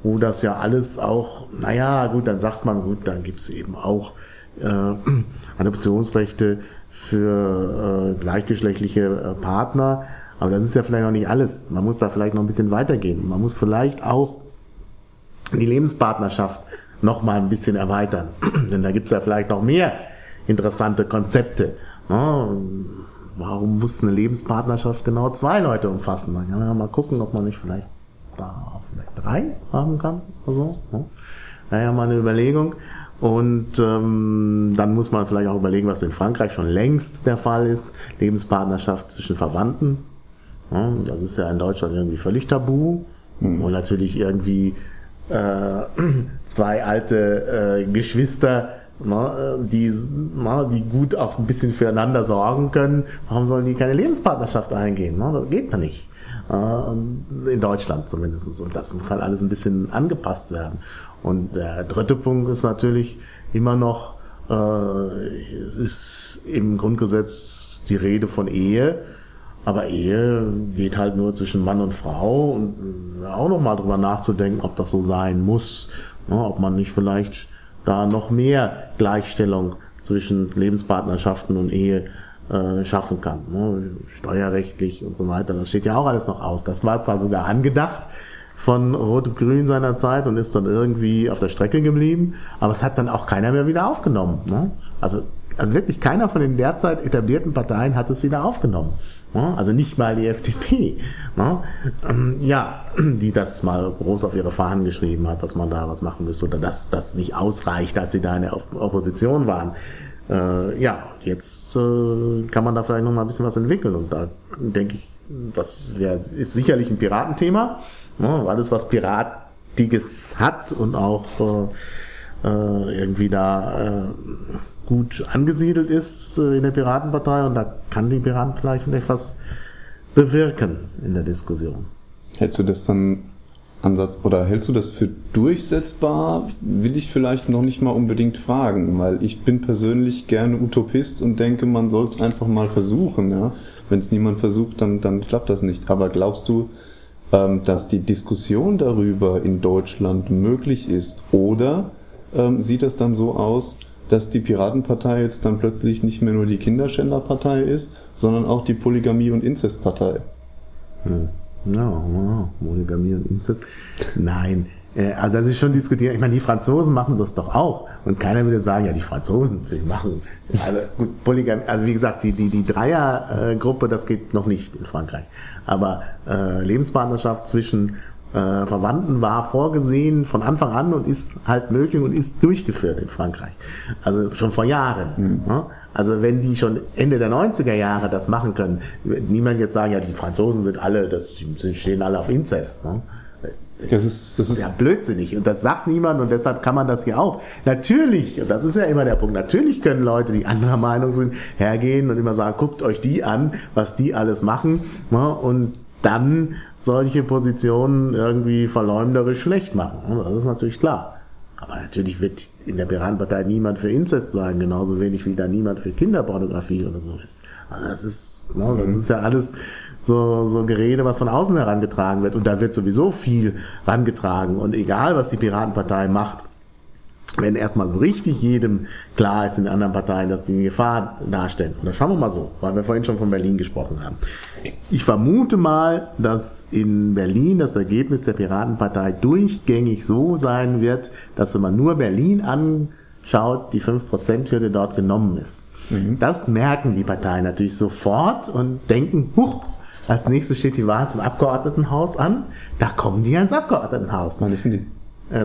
wo das ja alles auch, naja, gut, dann sagt man, gut, dann gibt's eben auch äh, [clears throat] Adoptionsrechte für äh, gleichgeschlechtliche äh, Partner, aber das ist ja vielleicht noch nicht alles. Man muss da vielleicht noch ein bisschen weitergehen. Man muss vielleicht auch die Lebenspartnerschaft noch mal ein bisschen erweitern. [clears throat] Denn da gibt's ja vielleicht noch mehr interessante Konzepte. Warum muss eine Lebenspartnerschaft genau zwei Leute umfassen? Dann kann man ja mal gucken, ob man nicht vielleicht da vielleicht drei haben kann oder so. Ja. Naja, mal eine Überlegung. Und ähm, dann muss man vielleicht auch überlegen, was in Frankreich schon längst der Fall ist. Lebenspartnerschaft zwischen Verwandten. Ja, das ist ja in Deutschland irgendwie völlig tabu. Mhm. Und natürlich irgendwie äh, [clears throat] zwei alte äh, Geschwister na, die, na, die gut auch ein bisschen füreinander sorgen können, warum sollen die keine Lebenspartnerschaft eingehen? Na, das geht ja nicht. In Deutschland zumindest. Und das muss halt alles ein bisschen angepasst werden. Und der dritte Punkt ist natürlich immer noch, äh, es ist im Grundgesetz die Rede von Ehe. Aber Ehe geht halt nur zwischen Mann und Frau und auch nochmal drüber nachzudenken, ob das so sein muss. Ja, ob man nicht vielleicht da noch mehr Gleichstellung zwischen Lebenspartnerschaften und Ehe äh, schaffen kann. Ne? Steuerrechtlich und so weiter. Das steht ja auch alles noch aus. Das war zwar sogar angedacht von Rot-Grün seiner Zeit und ist dann irgendwie auf der Strecke geblieben, aber es hat dann auch keiner mehr wieder aufgenommen. Ne? Also also wirklich keiner von den derzeit etablierten Parteien hat es wieder aufgenommen. Also nicht mal die FDP, ähm, ja, die das mal groß auf ihre Fahnen geschrieben hat, dass man da was machen müsste oder dass das nicht ausreicht, als sie da in der Opposition waren. Äh, ja, jetzt äh, kann man da vielleicht noch mal ein bisschen was entwickeln und da denke ich, das ist sicherlich ein Piratenthema. Alles, was Piratiges hat und auch äh, irgendwie da gut angesiedelt ist äh, in der Piratenpartei und da kann die Piraten vielleicht etwas bewirken in der Diskussion. Hältst du das dann Ansatz oder hältst du das für durchsetzbar? Will ich vielleicht noch nicht mal unbedingt fragen, weil ich bin persönlich gerne Utopist und denke, man soll es einfach mal versuchen. Ja? Wenn es niemand versucht, dann, dann klappt das nicht. Aber glaubst du, ähm, dass die Diskussion darüber in Deutschland möglich ist? Oder ähm, sieht das dann so aus, dass die Piratenpartei jetzt dann plötzlich nicht mehr nur die Kinderschänderpartei ist, sondern auch die Polygamie- und Inzestpartei. Hm. Ja, ja, Monogamie und Inzest. Nein, äh, also das ist schon diskutiert. Ich meine, die Franzosen machen das doch auch. Und keiner würde sagen, ja, die Franzosen, sie machen. Also gut, Polygamie, also wie gesagt, die, die, die Dreiergruppe, das geht noch nicht in Frankreich. Aber äh, Lebenspartnerschaft zwischen äh, Verwandten war vorgesehen von Anfang an und ist halt möglich und ist durchgeführt in Frankreich. Also schon vor Jahren. Mhm. Ne? Also wenn die schon Ende der 90er Jahre das machen können, wird niemand jetzt sagen, ja, die Franzosen sind alle, das die stehen alle auf Inzest. Ne? Das ist, das ist ja blödsinnig und das sagt niemand und deshalb kann man das hier auch. Natürlich, und das ist ja immer der Punkt, natürlich können Leute, die anderer Meinung sind, hergehen und immer sagen, guckt euch die an, was die alles machen ne, und dann solche Positionen irgendwie verleumderisch schlecht machen. Das ist natürlich klar. Aber natürlich wird in der Piratenpartei niemand für Inzest sein, genauso wenig wie da niemand für Kinderpornografie oder so ist. Also das ist, ne, das ist ja alles so, so Gerede, was von außen herangetragen wird. Und da wird sowieso viel herangetragen. Und egal, was die Piratenpartei macht, wenn erstmal so richtig jedem klar ist in den anderen Parteien, dass sie eine Gefahr darstellen. Und da schauen wir mal so, weil wir vorhin schon von Berlin gesprochen haben. Ich vermute mal, dass in Berlin das Ergebnis der Piratenpartei durchgängig so sein wird, dass wenn man nur Berlin anschaut, die 5%-Hürde dort genommen ist. Mhm. Das merken die Parteien natürlich sofort und denken, huch, als nächstes steht die Wahl zum Abgeordnetenhaus an. Da kommen die ins Abgeordnetenhaus. Wann ist denn die?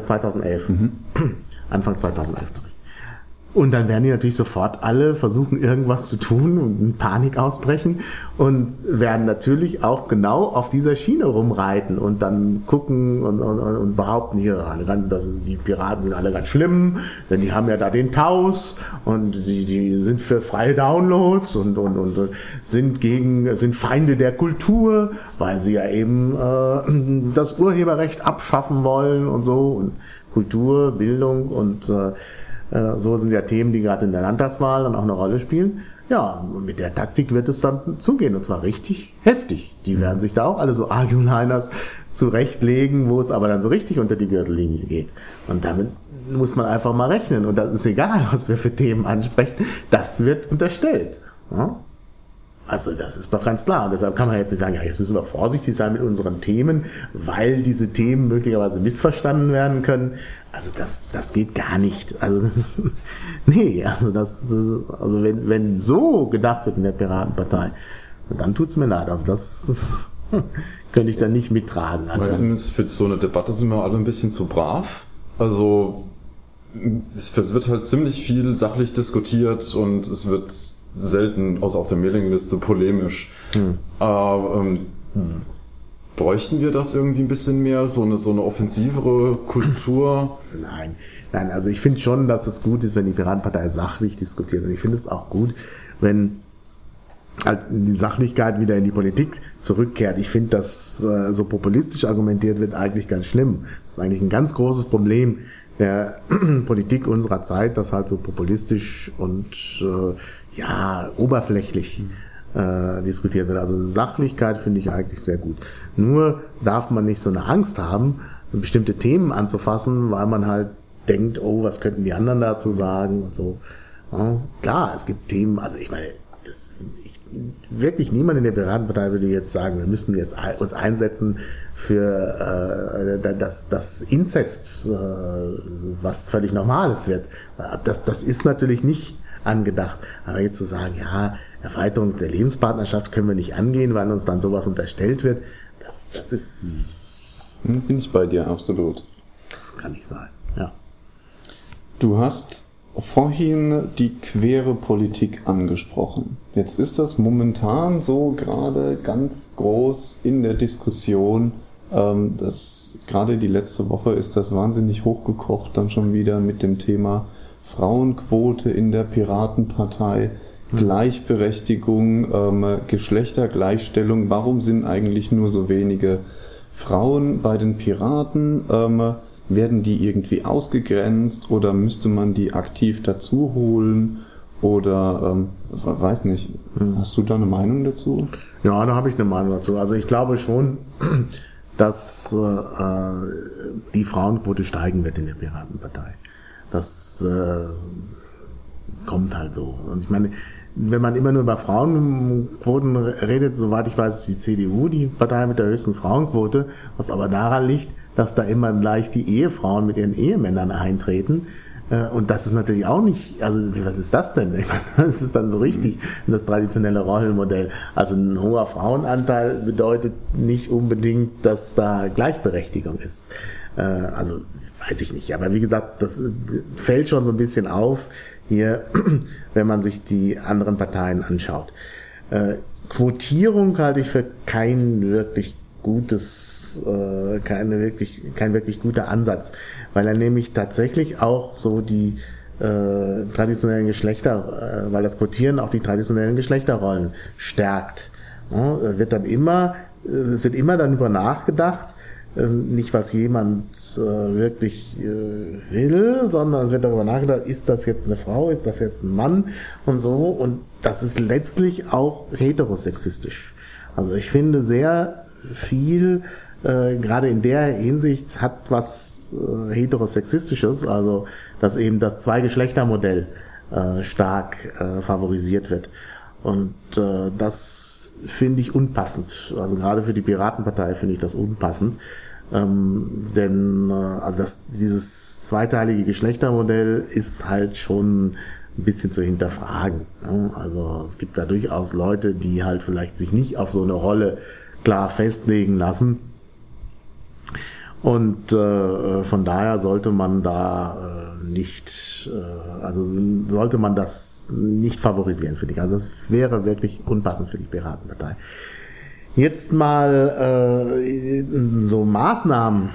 2011. Äh, mhm. Anfang 2011, glaube ich. Und dann werden die natürlich sofort alle versuchen, irgendwas zu tun und in Panik ausbrechen und werden natürlich auch genau auf dieser Schiene rumreiten und dann gucken und, und, und behaupten hier, dass die Piraten sind alle ganz schlimm, denn die haben ja da den Taus und die, die sind für freie Downloads und, und, und sind gegen, sind Feinde der Kultur, weil sie ja eben äh, das Urheberrecht abschaffen wollen und so und Kultur, Bildung und äh, äh, so sind ja Themen, die gerade in der Landtagswahl dann auch eine Rolle spielen. Ja, mit der Taktik wird es dann zugehen und zwar richtig heftig. Die werden sich da auch alle so Arguliners zurechtlegen, wo es aber dann so richtig unter die Gürtellinie geht. Und damit muss man einfach mal rechnen. Und das ist egal, was wir für Themen ansprechen. Das wird unterstellt. Ja? Also das ist doch ganz klar. Und deshalb kann man jetzt nicht sagen, ja, jetzt müssen wir vorsichtig sein mit unseren Themen, weil diese Themen möglicherweise missverstanden werden können. Also das, das geht gar nicht. Also [laughs] nee, also das, also wenn, wenn so gedacht wird in der Piratenpartei, dann tut's mir leid. Also das [laughs] könnte ich dann nicht mittragen. Also, zumindest für so eine Debatte sind wir alle ein bisschen zu brav. Also es wird halt ziemlich viel sachlich diskutiert und es wird selten, außer auf der Mailingliste, polemisch. Hm. Aber ähm, bräuchten wir das irgendwie ein bisschen mehr, so eine, so eine offensivere Kultur? Nein, nein, also ich finde schon, dass es gut ist, wenn die Piratenpartei sachlich diskutiert. Und ich finde es auch gut, wenn halt die Sachlichkeit wieder in die Politik zurückkehrt. Ich finde, dass äh, so populistisch argumentiert wird, eigentlich ganz schlimm. Das ist eigentlich ein ganz großes Problem der [clears throat] Politik unserer Zeit, dass halt so populistisch und äh, ja, oberflächlich äh, diskutiert wird. Also Sachlichkeit finde ich eigentlich sehr gut. Nur darf man nicht so eine Angst haben, bestimmte Themen anzufassen, weil man halt denkt, oh, was könnten die anderen dazu sagen und so. Ja, klar, es gibt Themen, also ich meine, das, ich, wirklich niemand in der Piratenpartei würde jetzt sagen, wir müssen jetzt uns einsetzen für äh, das, das Inzest, äh, was völlig Normales wird. Das, das ist natürlich nicht angedacht. Aber jetzt zu sagen, ja, Erweiterung der Lebenspartnerschaft können wir nicht angehen, weil uns dann sowas unterstellt wird, das, das ist. Hm, bin ich bei dir, absolut. Das kann nicht sein, ja. Du hast vorhin die quere Politik angesprochen. Jetzt ist das momentan so gerade ganz groß in der Diskussion. Ähm, das, gerade die letzte Woche ist das wahnsinnig hochgekocht, dann schon wieder mit dem Thema Frauenquote in der Piratenpartei, hm. Gleichberechtigung, ähm, Geschlechtergleichstellung. Warum sind eigentlich nur so wenige Frauen bei den Piraten? Ähm, werden die irgendwie ausgegrenzt oder müsste man die aktiv dazu holen? Oder ähm, weiß nicht, hm. hast du da eine Meinung dazu? Ja, da habe ich eine Meinung dazu. Also ich glaube schon, dass äh, die Frauenquote steigen wird in der Piratenpartei. Das äh, kommt halt so. Und ich meine, wenn man immer nur über Frauenquoten redet, soweit ich weiß, ist die CDU die Partei mit der höchsten Frauenquote, was aber daran liegt, dass da immer gleich die Ehefrauen mit ihren Ehemännern eintreten. Äh, und das ist natürlich auch nicht, also was ist das denn? [laughs] Ich meine, das ist dann so richtig das traditionelle Rollenmodell. Also ein hoher Frauenanteil bedeutet nicht unbedingt, dass da Gleichberechtigung ist. Äh, also weiß ich nicht. Aber wie gesagt, das fällt schon so ein bisschen auf hier, [clears throat] wenn man sich die anderen Parteien anschaut. Äh, Quotierung halte ich für keinen wirklich gutes, äh, keine wirklich, kein wirklich guter Ansatz, weil er nämlich tatsächlich auch so die äh, traditionellen Geschlechter, äh, weil das Quotieren auch die traditionellen Geschlechterrollen stärkt. Ja, wird dann immer, äh, es wird immer dann über nachgedacht, nicht was jemand äh, wirklich äh, will, sondern es wird darüber nachgedacht, ist das jetzt eine Frau, ist das jetzt ein Mann und so. Und das ist letztlich auch heterosexistisch. Also ich finde sehr viel, äh, gerade in der Hinsicht, hat was äh, heterosexistisches, also dass eben das Zweigeschlechtermodell äh, stark äh, favorisiert wird. Und äh, das finde ich unpassend. Also gerade für die Piratenpartei finde ich das unpassend. Ähm, denn äh, also das, dieses zweiteilige Geschlechtermodell ist halt schon ein bisschen zu hinterfragen. Ne? Also es gibt da durchaus Leute, die halt vielleicht sich nicht auf so eine Rolle klar festlegen lassen. Und äh, von daher sollte man da äh, nicht, äh, also sollte man das nicht favorisieren, finde ich. Also das wäre wirklich unpassend für die Piratenpartei. Jetzt mal äh, so Maßnahmen,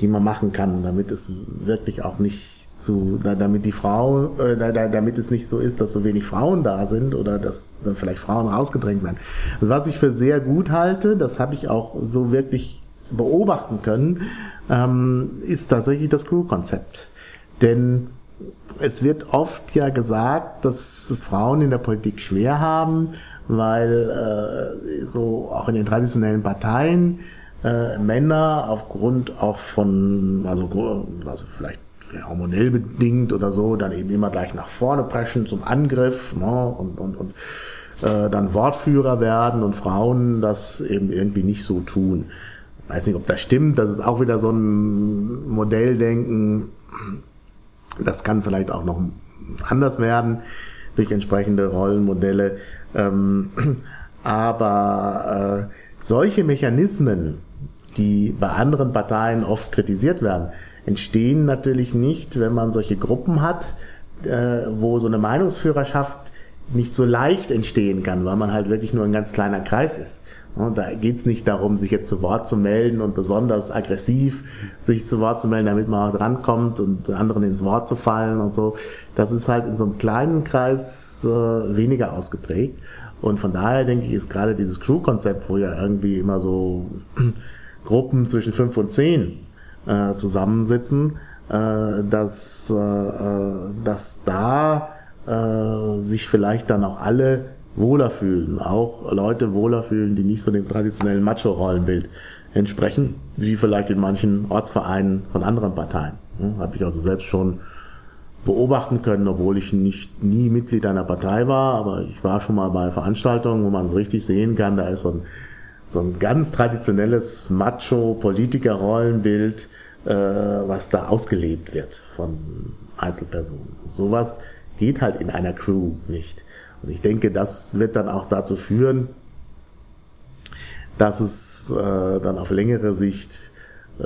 die man machen kann, damit es wirklich auch nicht zu, damit die Frau, äh, damit es nicht so ist, dass so wenig Frauen da sind oder dass dann vielleicht Frauen rausgedrängt werden. Also was ich für sehr gut halte, das habe ich auch so wirklich beobachten können, ähm, ist tatsächlich das Crew-Konzept. Denn es wird oft ja gesagt, dass es Frauen in der Politik schwer haben, weil äh, so auch in den traditionellen Parteien äh, Männer aufgrund auch von, also, also vielleicht hormonell bedingt oder so, dann eben immer gleich nach vorne preschen zum Angriff ne, und, und, und äh, dann Wortführer werden und Frauen das eben irgendwie nicht so tun. Ich weiß nicht, ob das stimmt, das ist auch wieder so ein Modelldenken, das kann vielleicht auch noch anders werden durch entsprechende Rollenmodelle. Ähm, aber äh, solche Mechanismen, die bei anderen Parteien oft kritisiert werden, entstehen natürlich nicht, wenn man solche Gruppen hat, äh, wo so eine Meinungsführerschaft nicht so leicht entstehen kann, weil man halt wirklich nur ein ganz kleiner Kreis ist. Da geht's nicht darum, sich jetzt zu Wort zu melden und besonders aggressiv sich zu Wort zu melden, damit man auch drankommt und anderen ins Wort zu fallen und so. Das ist halt in so einem kleinen Kreis äh, weniger ausgeprägt. Und von daher denke ich, ist gerade dieses Crew-Konzept, wo ja irgendwie immer so [clears throat] Gruppen zwischen fünf und zehn äh, zusammensitzen, äh, dass, äh, äh dass da äh, sich vielleicht dann auch alle wohler fühlen, auch Leute wohler fühlen, die nicht so dem traditionellen Macho-Rollenbild entsprechen, wie vielleicht in manchen Ortsvereinen von anderen Parteien. Hm, Habe ich also selbst schon beobachten können, obwohl ich nicht nie Mitglied einer Partei war, aber ich war schon mal bei Veranstaltungen, wo man so richtig sehen kann, da ist so ein, so ein ganz traditionelles Macho-Politiker-Rollenbild, äh, was da ausgelebt wird von Einzelpersonen. Sowas geht halt in einer Crew nicht. Und ich denke, das wird dann auch dazu führen, dass es äh, dann auf längere Sicht, äh,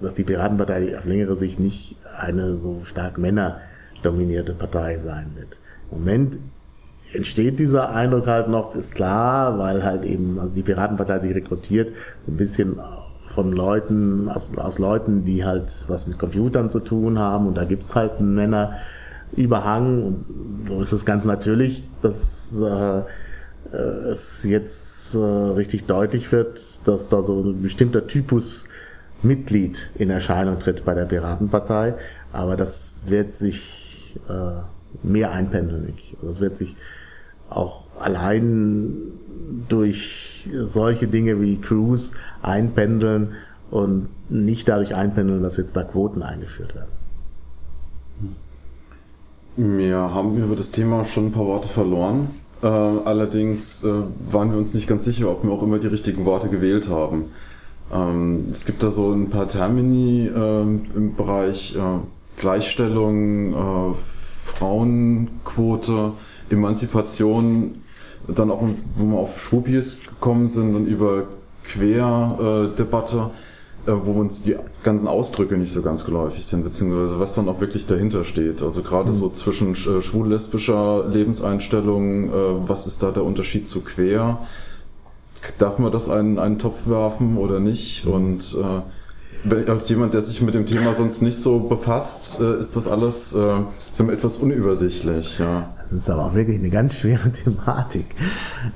dass die Piratenpartei auf längere Sicht nicht eine so stark männerdominierte Partei sein wird. Im Moment entsteht dieser Eindruck halt noch, ist klar, weil halt eben also die Piratenpartei sich rekrutiert, so ein bisschen von Leuten, aus, aus Leuten, die halt was mit Computern zu tun haben und da gibt's halt einen Und so ist es ganz natürlich, dass äh, es jetzt äh, richtig deutlich wird, dass da so ein bestimmter Typus Mitglied in Erscheinung tritt bei der Piratenpartei, aber das wird sich äh, mehr einpendeln. Das wird sich auch allein durch solche Dinge wie Cruise einpendeln und nicht dadurch einpendeln, dass jetzt da Quoten eingeführt werden. Wir haben über das Thema schon ein paar Worte verloren. Äh, allerdings äh, waren wir uns nicht ganz sicher, ob wir auch immer die richtigen Worte gewählt haben. Ähm, es gibt da so ein paar Termini äh, im Bereich äh, Gleichstellung, äh, Frauenquote, Emanzipation, dann auch, wo wir auf Schwuppies gekommen sind und über Querdebatte. Äh, wo uns die ganzen Ausdrücke nicht so ganz geläufig sind, beziehungsweise was dann auch wirklich dahinter steht. Also gerade mhm. so zwischen äh, schwul-lesbischer Lebenseinstellung, äh, was ist da der Unterschied zu queer? darf man das einen, einen Topf werfen oder nicht? Und äh, als jemand, der sich mit dem Thema sonst nicht so befasst, äh, ist das alles äh, etwas unübersichtlich. Ja. Das ist aber auch wirklich eine ganz schwere [laughs] Thematik.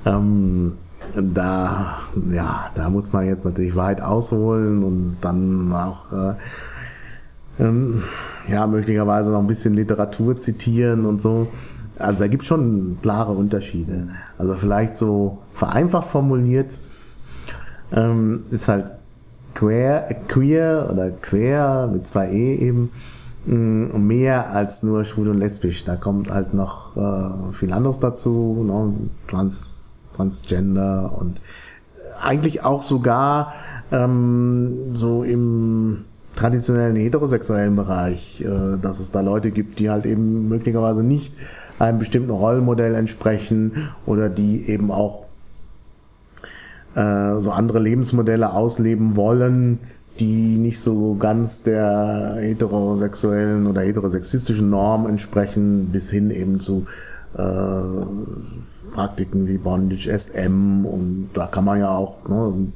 Ähm, da, ja, da muss man jetzt natürlich weit ausholen und dann auch äh, ähm, ja, möglicherweise noch ein bisschen Literatur zitieren und so. Also da gibt es schon klare Unterschiede. Also vielleicht so vereinfacht formuliert ähm, ist halt queer, queer oder queer mit zwei E eben mm, mehr als nur schwul und lesbisch. Da kommt halt noch äh, viel anderes dazu, ne? Trans, Transgender und eigentlich auch sogar ähm, so im traditionellen heterosexuellen Bereich, äh, dass es da Leute gibt, die halt eben möglicherweise nicht einem bestimmten Rollenmodell entsprechen oder die eben auch äh, so andere Lebensmodelle ausleben wollen, die nicht so ganz der heterosexuellen oder heterosexistischen Norm entsprechen, bis hin eben zu äh, Praktiken wie Bondage, SM und da kann man ja auch ne,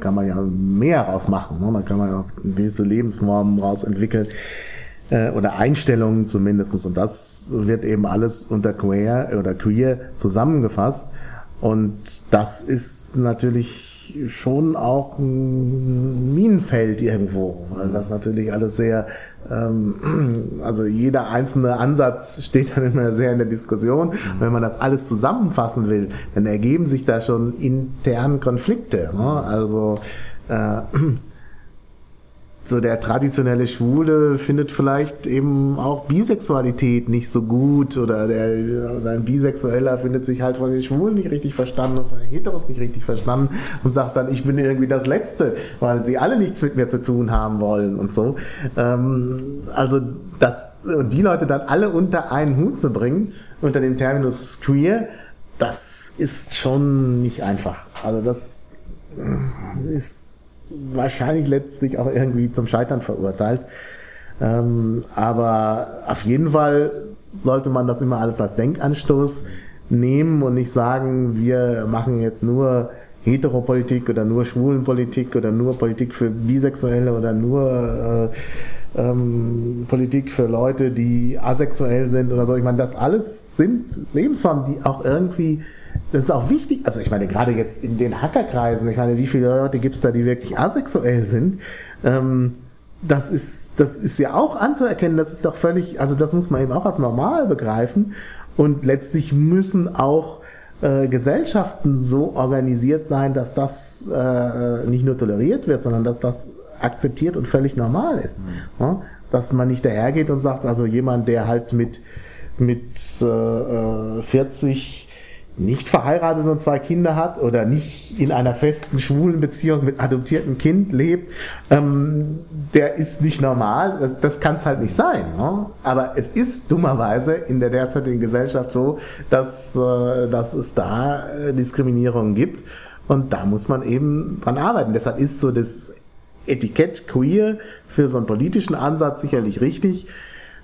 kann man ja mehr rausmachen. Ne? Da kann man ja gewisse Lebensformen raus entwickeln äh, oder Einstellungen zumindestens Und das wird eben alles unter queer oder queer zusammengefasst. Und das ist natürlich schon auch ein Minenfeld irgendwo, weil das natürlich alles sehr, ähm, also jeder einzelne Ansatz steht dann immer sehr in der Diskussion. Mhm. Wenn man das alles zusammenfassen will, dann ergeben sich da schon intern Konflikte. Ne? Also äh, so der traditionelle Schwule findet vielleicht eben auch Bisexualität nicht so gut oder der oder ein Bisexueller findet sich halt von den Schwulen nicht richtig verstanden und von den Heteros nicht richtig verstanden und sagt dann, ich bin irgendwie das Letzte, weil sie alle nichts mit mir zu tun haben wollen und so. Ähm, also das und die Leute dann alle unter einen Hut zu bringen unter dem Terminus queer, das ist schon nicht einfach. Also das ist wahrscheinlich letztlich auch irgendwie zum Scheitern verurteilt. Ähm, aber auf jeden Fall sollte man das immer alles als Denkanstoß nehmen und nicht sagen, wir machen jetzt nur Heteropolitik oder nur Schwulenpolitik oder nur Politik für Bisexuelle oder nur äh, ähm, Politik für Leute, die asexuell sind oder so. Ich meine, das alles sind Lebensformen, die auch irgendwie das ist auch wichtig, also ich meine, gerade jetzt in den Hackerkreisen, ich meine, wie viele Leute gibt es da, die wirklich asexuell sind? Ähm, das ist, das ist ja auch anzuerkennen, das ist doch völlig, also das muss man eben auch als normal begreifen. Und letztlich müssen auch äh, Gesellschaften so organisiert sein, dass das äh, nicht nur toleriert wird, sondern dass das akzeptiert und völlig normal ist. Mhm. Ja? Dass man nicht dahergeht und sagt, also jemand, der halt mit, mit äh, 40 nicht verheiratet und zwei Kinder hat oder nicht in einer festen schwulen Beziehung mit adoptiertem Kind lebt, ähm, der ist nicht normal. Das, das kann es halt nicht sein. Ne? Aber es ist dummerweise in der derzeitigen Gesellschaft so, dass, äh, dass es da äh, Diskriminierung gibt. Und da muss man eben dran arbeiten. Deshalb ist so das Etikett queer für so einen politischen Ansatz sicherlich richtig.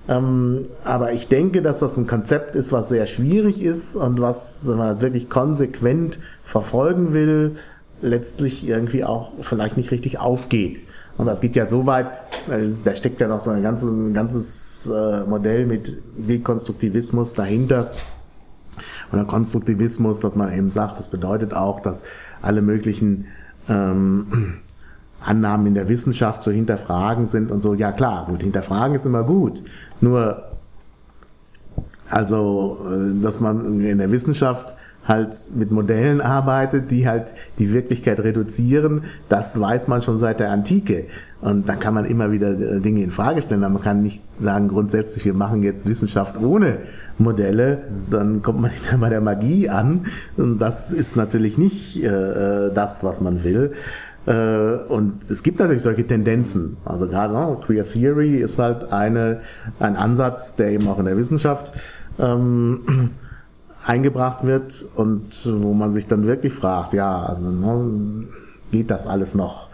Ähm, aber ich denke, dass das ein Konzept ist, was sehr schwierig ist und was, wenn man das wirklich konsequent verfolgen will, letztlich irgendwie auch vielleicht nicht richtig aufgeht. Und das geht ja so weit, also da steckt ja noch so ein ganzes, ein ganzes äh, Modell mit Dekonstruktivismus dahinter. Oder Konstruktivismus, dass man eben sagt, das bedeutet auch, dass alle möglichen ähm, Annahmen in der Wissenschaft zu hinterfragen sind und so. Ja klar, gut, hinterfragen ist immer gut. Nur, also, äh, dass man in der Wissenschaft halt mit Modellen arbeitet, die halt die Wirklichkeit reduzieren, das weiß man schon seit der Antike. Und da kann man immer wieder äh, Dinge in Frage stellen. Aber man kann nicht sagen, grundsätzlich, wir machen jetzt Wissenschaft ohne Modelle, dann kommt man [laughs] nicht bei der Magie an. Und das ist natürlich nicht äh, äh das, was man will. Äh, und es gibt natürlich solche Tendenzen. Also gerade no, Queer Theory ist halt eine, ein Ansatz, der eben auch in der Wissenschaft ähm, [clears throat] eingebracht wird und wo man sich dann wirklich fragt, ja, also no, geht das alles noch?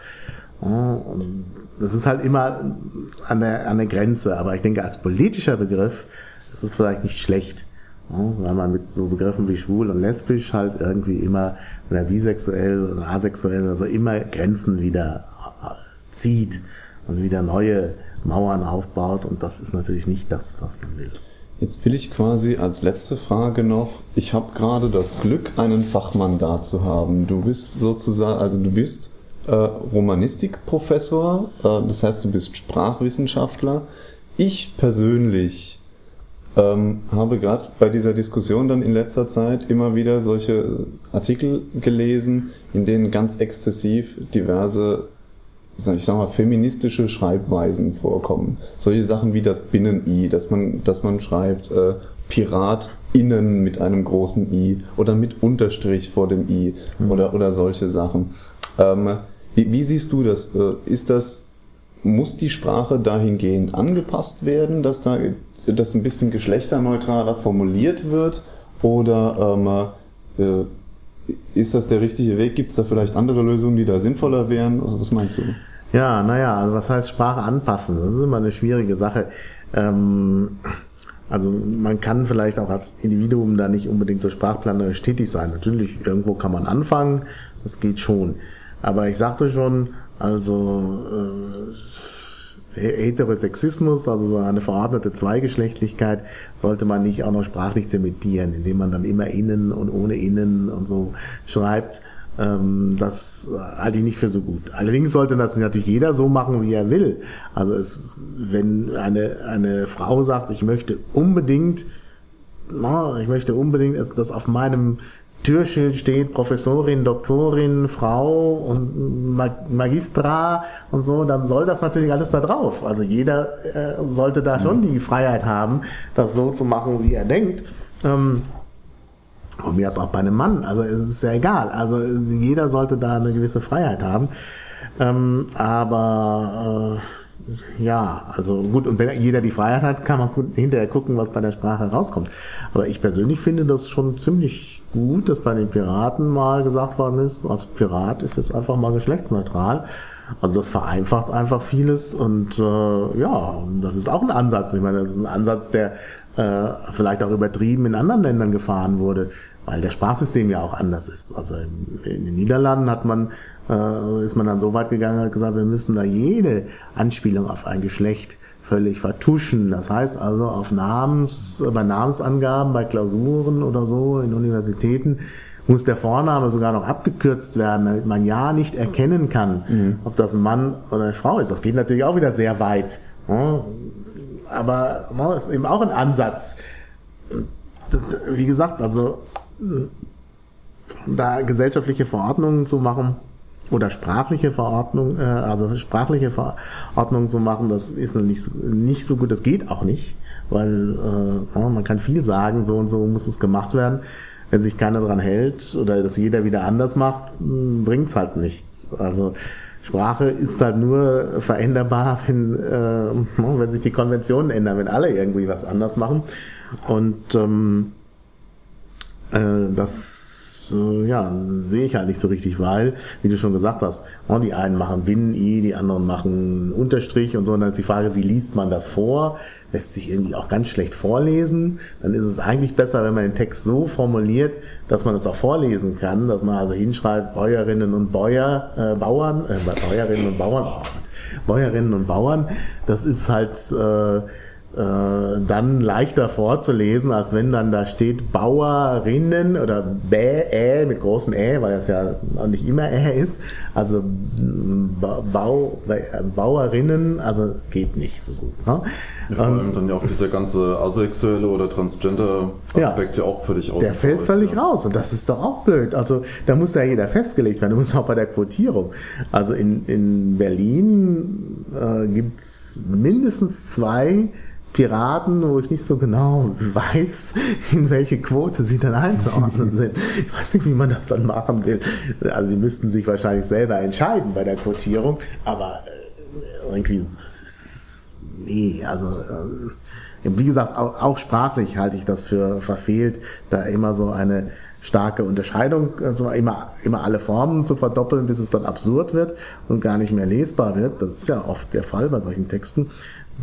Das ist halt immer an der, an der Grenze, aber ich denke, als politischer Begriff ist es vielleicht nicht schlecht. Weil man mit so Begriffen wie schwul und lesbisch halt irgendwie immer oder bisexuell oder asexuell, also immer Grenzen wieder äh, zieht und wieder neue Mauern aufbaut und das ist natürlich nicht das, was man will. Jetzt will ich quasi als letzte Frage noch, ich habe gerade das Glück, einen Fachmann da zu haben. Du bist sozusagen, also du bist äh, Romanistikprofessor, äh, das heißt du bist Sprachwissenschaftler. Ich persönlich ähm, habe gerade bei dieser Diskussion dann in letzter Zeit immer wieder solche Artikel gelesen, in denen ganz exzessiv diverse ich sag mal, feministische Schreibweisen vorkommen. Solche Sachen wie das Binnen-I, dass man, dass man schreibt äh, PiratInnen mit einem großen I oder mit Unterstrich vor dem I mhm. oder, oder solche Sachen. Ähm, wie, wie, siehst du das? Äh, ist das, muss die Sprache dahingehend angepasst werden, dass da das ein bisschen geschlechterneutraler formuliert wird? Oder ähm, äh, ist das der richtige Weg? Gibt es da vielleicht andere Lösungen, die da sinnvoller wären? Was meinst du? Ja, naja, also was heißt Sprache anpassen? Das ist immer eine schwierige Sache. Ähm, also man kann vielleicht auch als Individuum da nicht unbedingt so sprachplanerisch tätig sein. Natürlich, irgendwo kann man anfangen, das geht schon. Aber ich sagte schon, also äh, Heterosexismus, also so eine verordnete Zweigeschlechtlichkeit, sollte man nicht auch noch sprachlich zementieren, indem man dann immer innen und ohne innen und so schreibt. Ähm, das halte ich nicht für so gut. Allerdings sollte das natürlich jeder so machen, wie er will. Also es, wenn eine, eine Frau sagt, ich möchte unbedingt, ich möchte unbedingt, dass auf meinem Türschild steht Professorin, Doktorin, Frau und Magistra und so, dann soll das natürlich alles da drauf. Also jeder äh, sollte da schon die Freiheit haben, das so zu machen, wie er denkt. Ähm, und mir ist auch bei einem Mann, also es ist ja egal. Also jeder sollte da eine gewisse Freiheit haben. Ähm, aber äh, ja, also gut, und wenn jeder die Freiheit hat, kann man hinterher gucken, was bei der Sprache rauskommt. Aber ich persönlich finde das schon ziemlich gut, dass bei den Piraten mal gesagt worden ist, also Pirat ist jetzt einfach mal geschlechtsneutral. Also das vereinfacht einfach vieles und äh, ja, das ist auch ein Ansatz. Ich meine, das ist ein Ansatz, der äh, vielleicht auch übertrieben in anderen Ländern gefahren wurde weil der Sprachsystem ja auch anders ist. Also in den Niederlanden hat man, äh, ist man dann so weit gegangen, hat gesagt, wir müssen da jede Anspielung auf ein Geschlecht völlig vertuschen. Das heißt also auf Namens, bei Namensangaben, bei Klausuren oder so in Universitäten muss der Vorname sogar noch abgekürzt werden, damit man ja nicht erkennen kann, mhm. ob das ein Mann oder eine Frau ist. Das geht natürlich auch wieder sehr weit. Aber das ist eben auch ein Ansatz. Wie gesagt, also da gesellschaftliche Verordnungen zu machen oder sprachliche Verordnung, äh, also sprachliche Verordnungen zu machen, das ist nicht so, nicht so gut, das geht auch nicht, weil äh, man kann viel sagen, so und so muss es gemacht werden. Wenn sich keiner dran hält oder das jeder wieder anders macht, hm, bringt's halt nichts. Also Sprache ist halt nur veränderbar, wenn, äh, wenn sich die Konventionen ändern, wenn alle irgendwie was anders machen. Und ähm, äh, das äh, ja, sehe ich halt nicht so richtig, weil, wie du schon gesagt hast, oh, die einen machen Binnen-I, die anderen machen Unterstrich und so. Und dann ist die Frage, wie liest man das vor? Lässt sich irgendwie auch ganz schlecht vorlesen. Dann ist es eigentlich besser, wenn man den Text so formuliert, dass man es auch vorlesen kann, dass man also hinschreibt, Bäuerinnen und Bäuer, äh, Bauern, äh, Bäuerinnen und Bauern, oh, Bäuerinnen und Bauern, das ist halt äh, dann leichter vorzulesen, als wenn dann da steht Bauerinnen oder Bä, Ä mit großem Ä, weil das ja nicht immer Ä ist. Also Bau, Bauerinnen, also geht nicht so gut. Ne? Ja, vor allem dann ja auch dieser ganze asexuelle oder Transgender-Aspekt ja, ja, auch völlig aus. Der fällt völlig ja. raus und das ist doch auch blöd. Also da muss ja jeder festgelegt werden, du musst auch bei der Quotierung. Also in, in Berlin äh, gibt es mindestens zwei Piraten, wo ich nicht so genau weiß, in welche Quote sie dann einzuordnen sind. Ich weiß nicht, wie man das dann machen will. Also sie müssten sich wahrscheinlich selber entscheiden bei der Quotierung, aber äh, irgendwie, das ist, nee, also äh, wie gesagt, auch, auch sprachlich halte ich das für verfehlt, da immer so eine starke Unterscheidung, also immer, immer alle Formen zu verdoppeln, bis es dann absurd wird und gar nicht mehr lesbar wird. Das ist ja oft der Fall bei solchen Texten.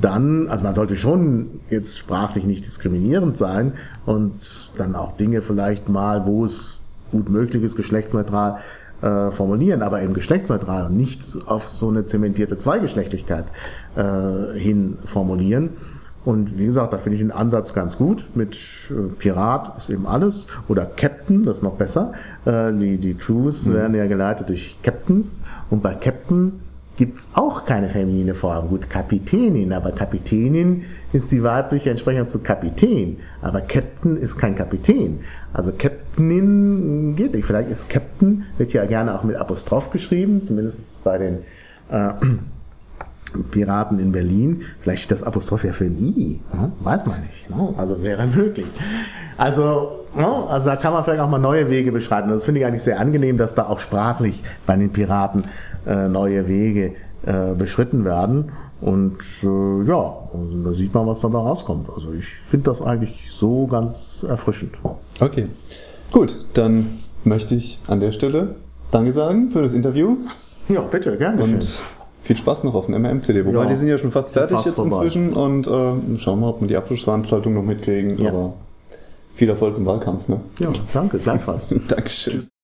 Dann, also man sollte schon jetzt sprachlich nicht diskriminierend sein und dann auch Dinge vielleicht mal, wo es gut möglich ist, geschlechtsneutral äh, formulieren, aber eben geschlechtsneutral und nicht auf so eine zementierte Zweigeschlechtlichkeit äh, hin formulieren. Und wie gesagt, da finde ich den Ansatz ganz gut. Mit äh, Pirat ist eben alles. Oder Captain, das ist noch besser. Äh, die, die Crews mhm. werden ja geleitet durch Captains. Und bei Captain gibt's auch keine feminine Form. Gut, Kapitänin, aber Kapitänin ist die weibliche Entsprechung zu Kapitän. Aber Captain ist kein Kapitän. Also Captainin geht nicht. Vielleicht ist Captain, wird ja gerne auch mit Apostroph geschrieben, zumindest bei den äh, Piraten in Berlin. Vielleicht steht das Apostroph ja für ein I. Ne? Weiß man nicht. Ne? Also wäre möglich. Also, ne? also da kann man vielleicht auch mal neue Wege beschreiten. Das finde ich eigentlich sehr angenehm, dass da auch sprachlich bei den Piraten äh, neue Wege äh, beschritten werden. Und äh, ja, und da sieht man, was dabei rauskommt. Also ich finde das eigentlich so ganz erfrischend. Okay, gut, dann möchte ich an der Stelle Danke sagen für das Interview. Ja, bitte, gerne. Und schön. viel Spaß noch auf dem MMCD. Wobei ja, die sind ja schon fast fertig fast jetzt vorbei. inzwischen und äh, schauen wir mal, ob wir die Abschlussveranstaltung noch mitkriegen. Ja. Aber viel Erfolg im Wahlkampf. Ne? Ja, danke, gleichfalls. [laughs] Dankeschön. Tschüss.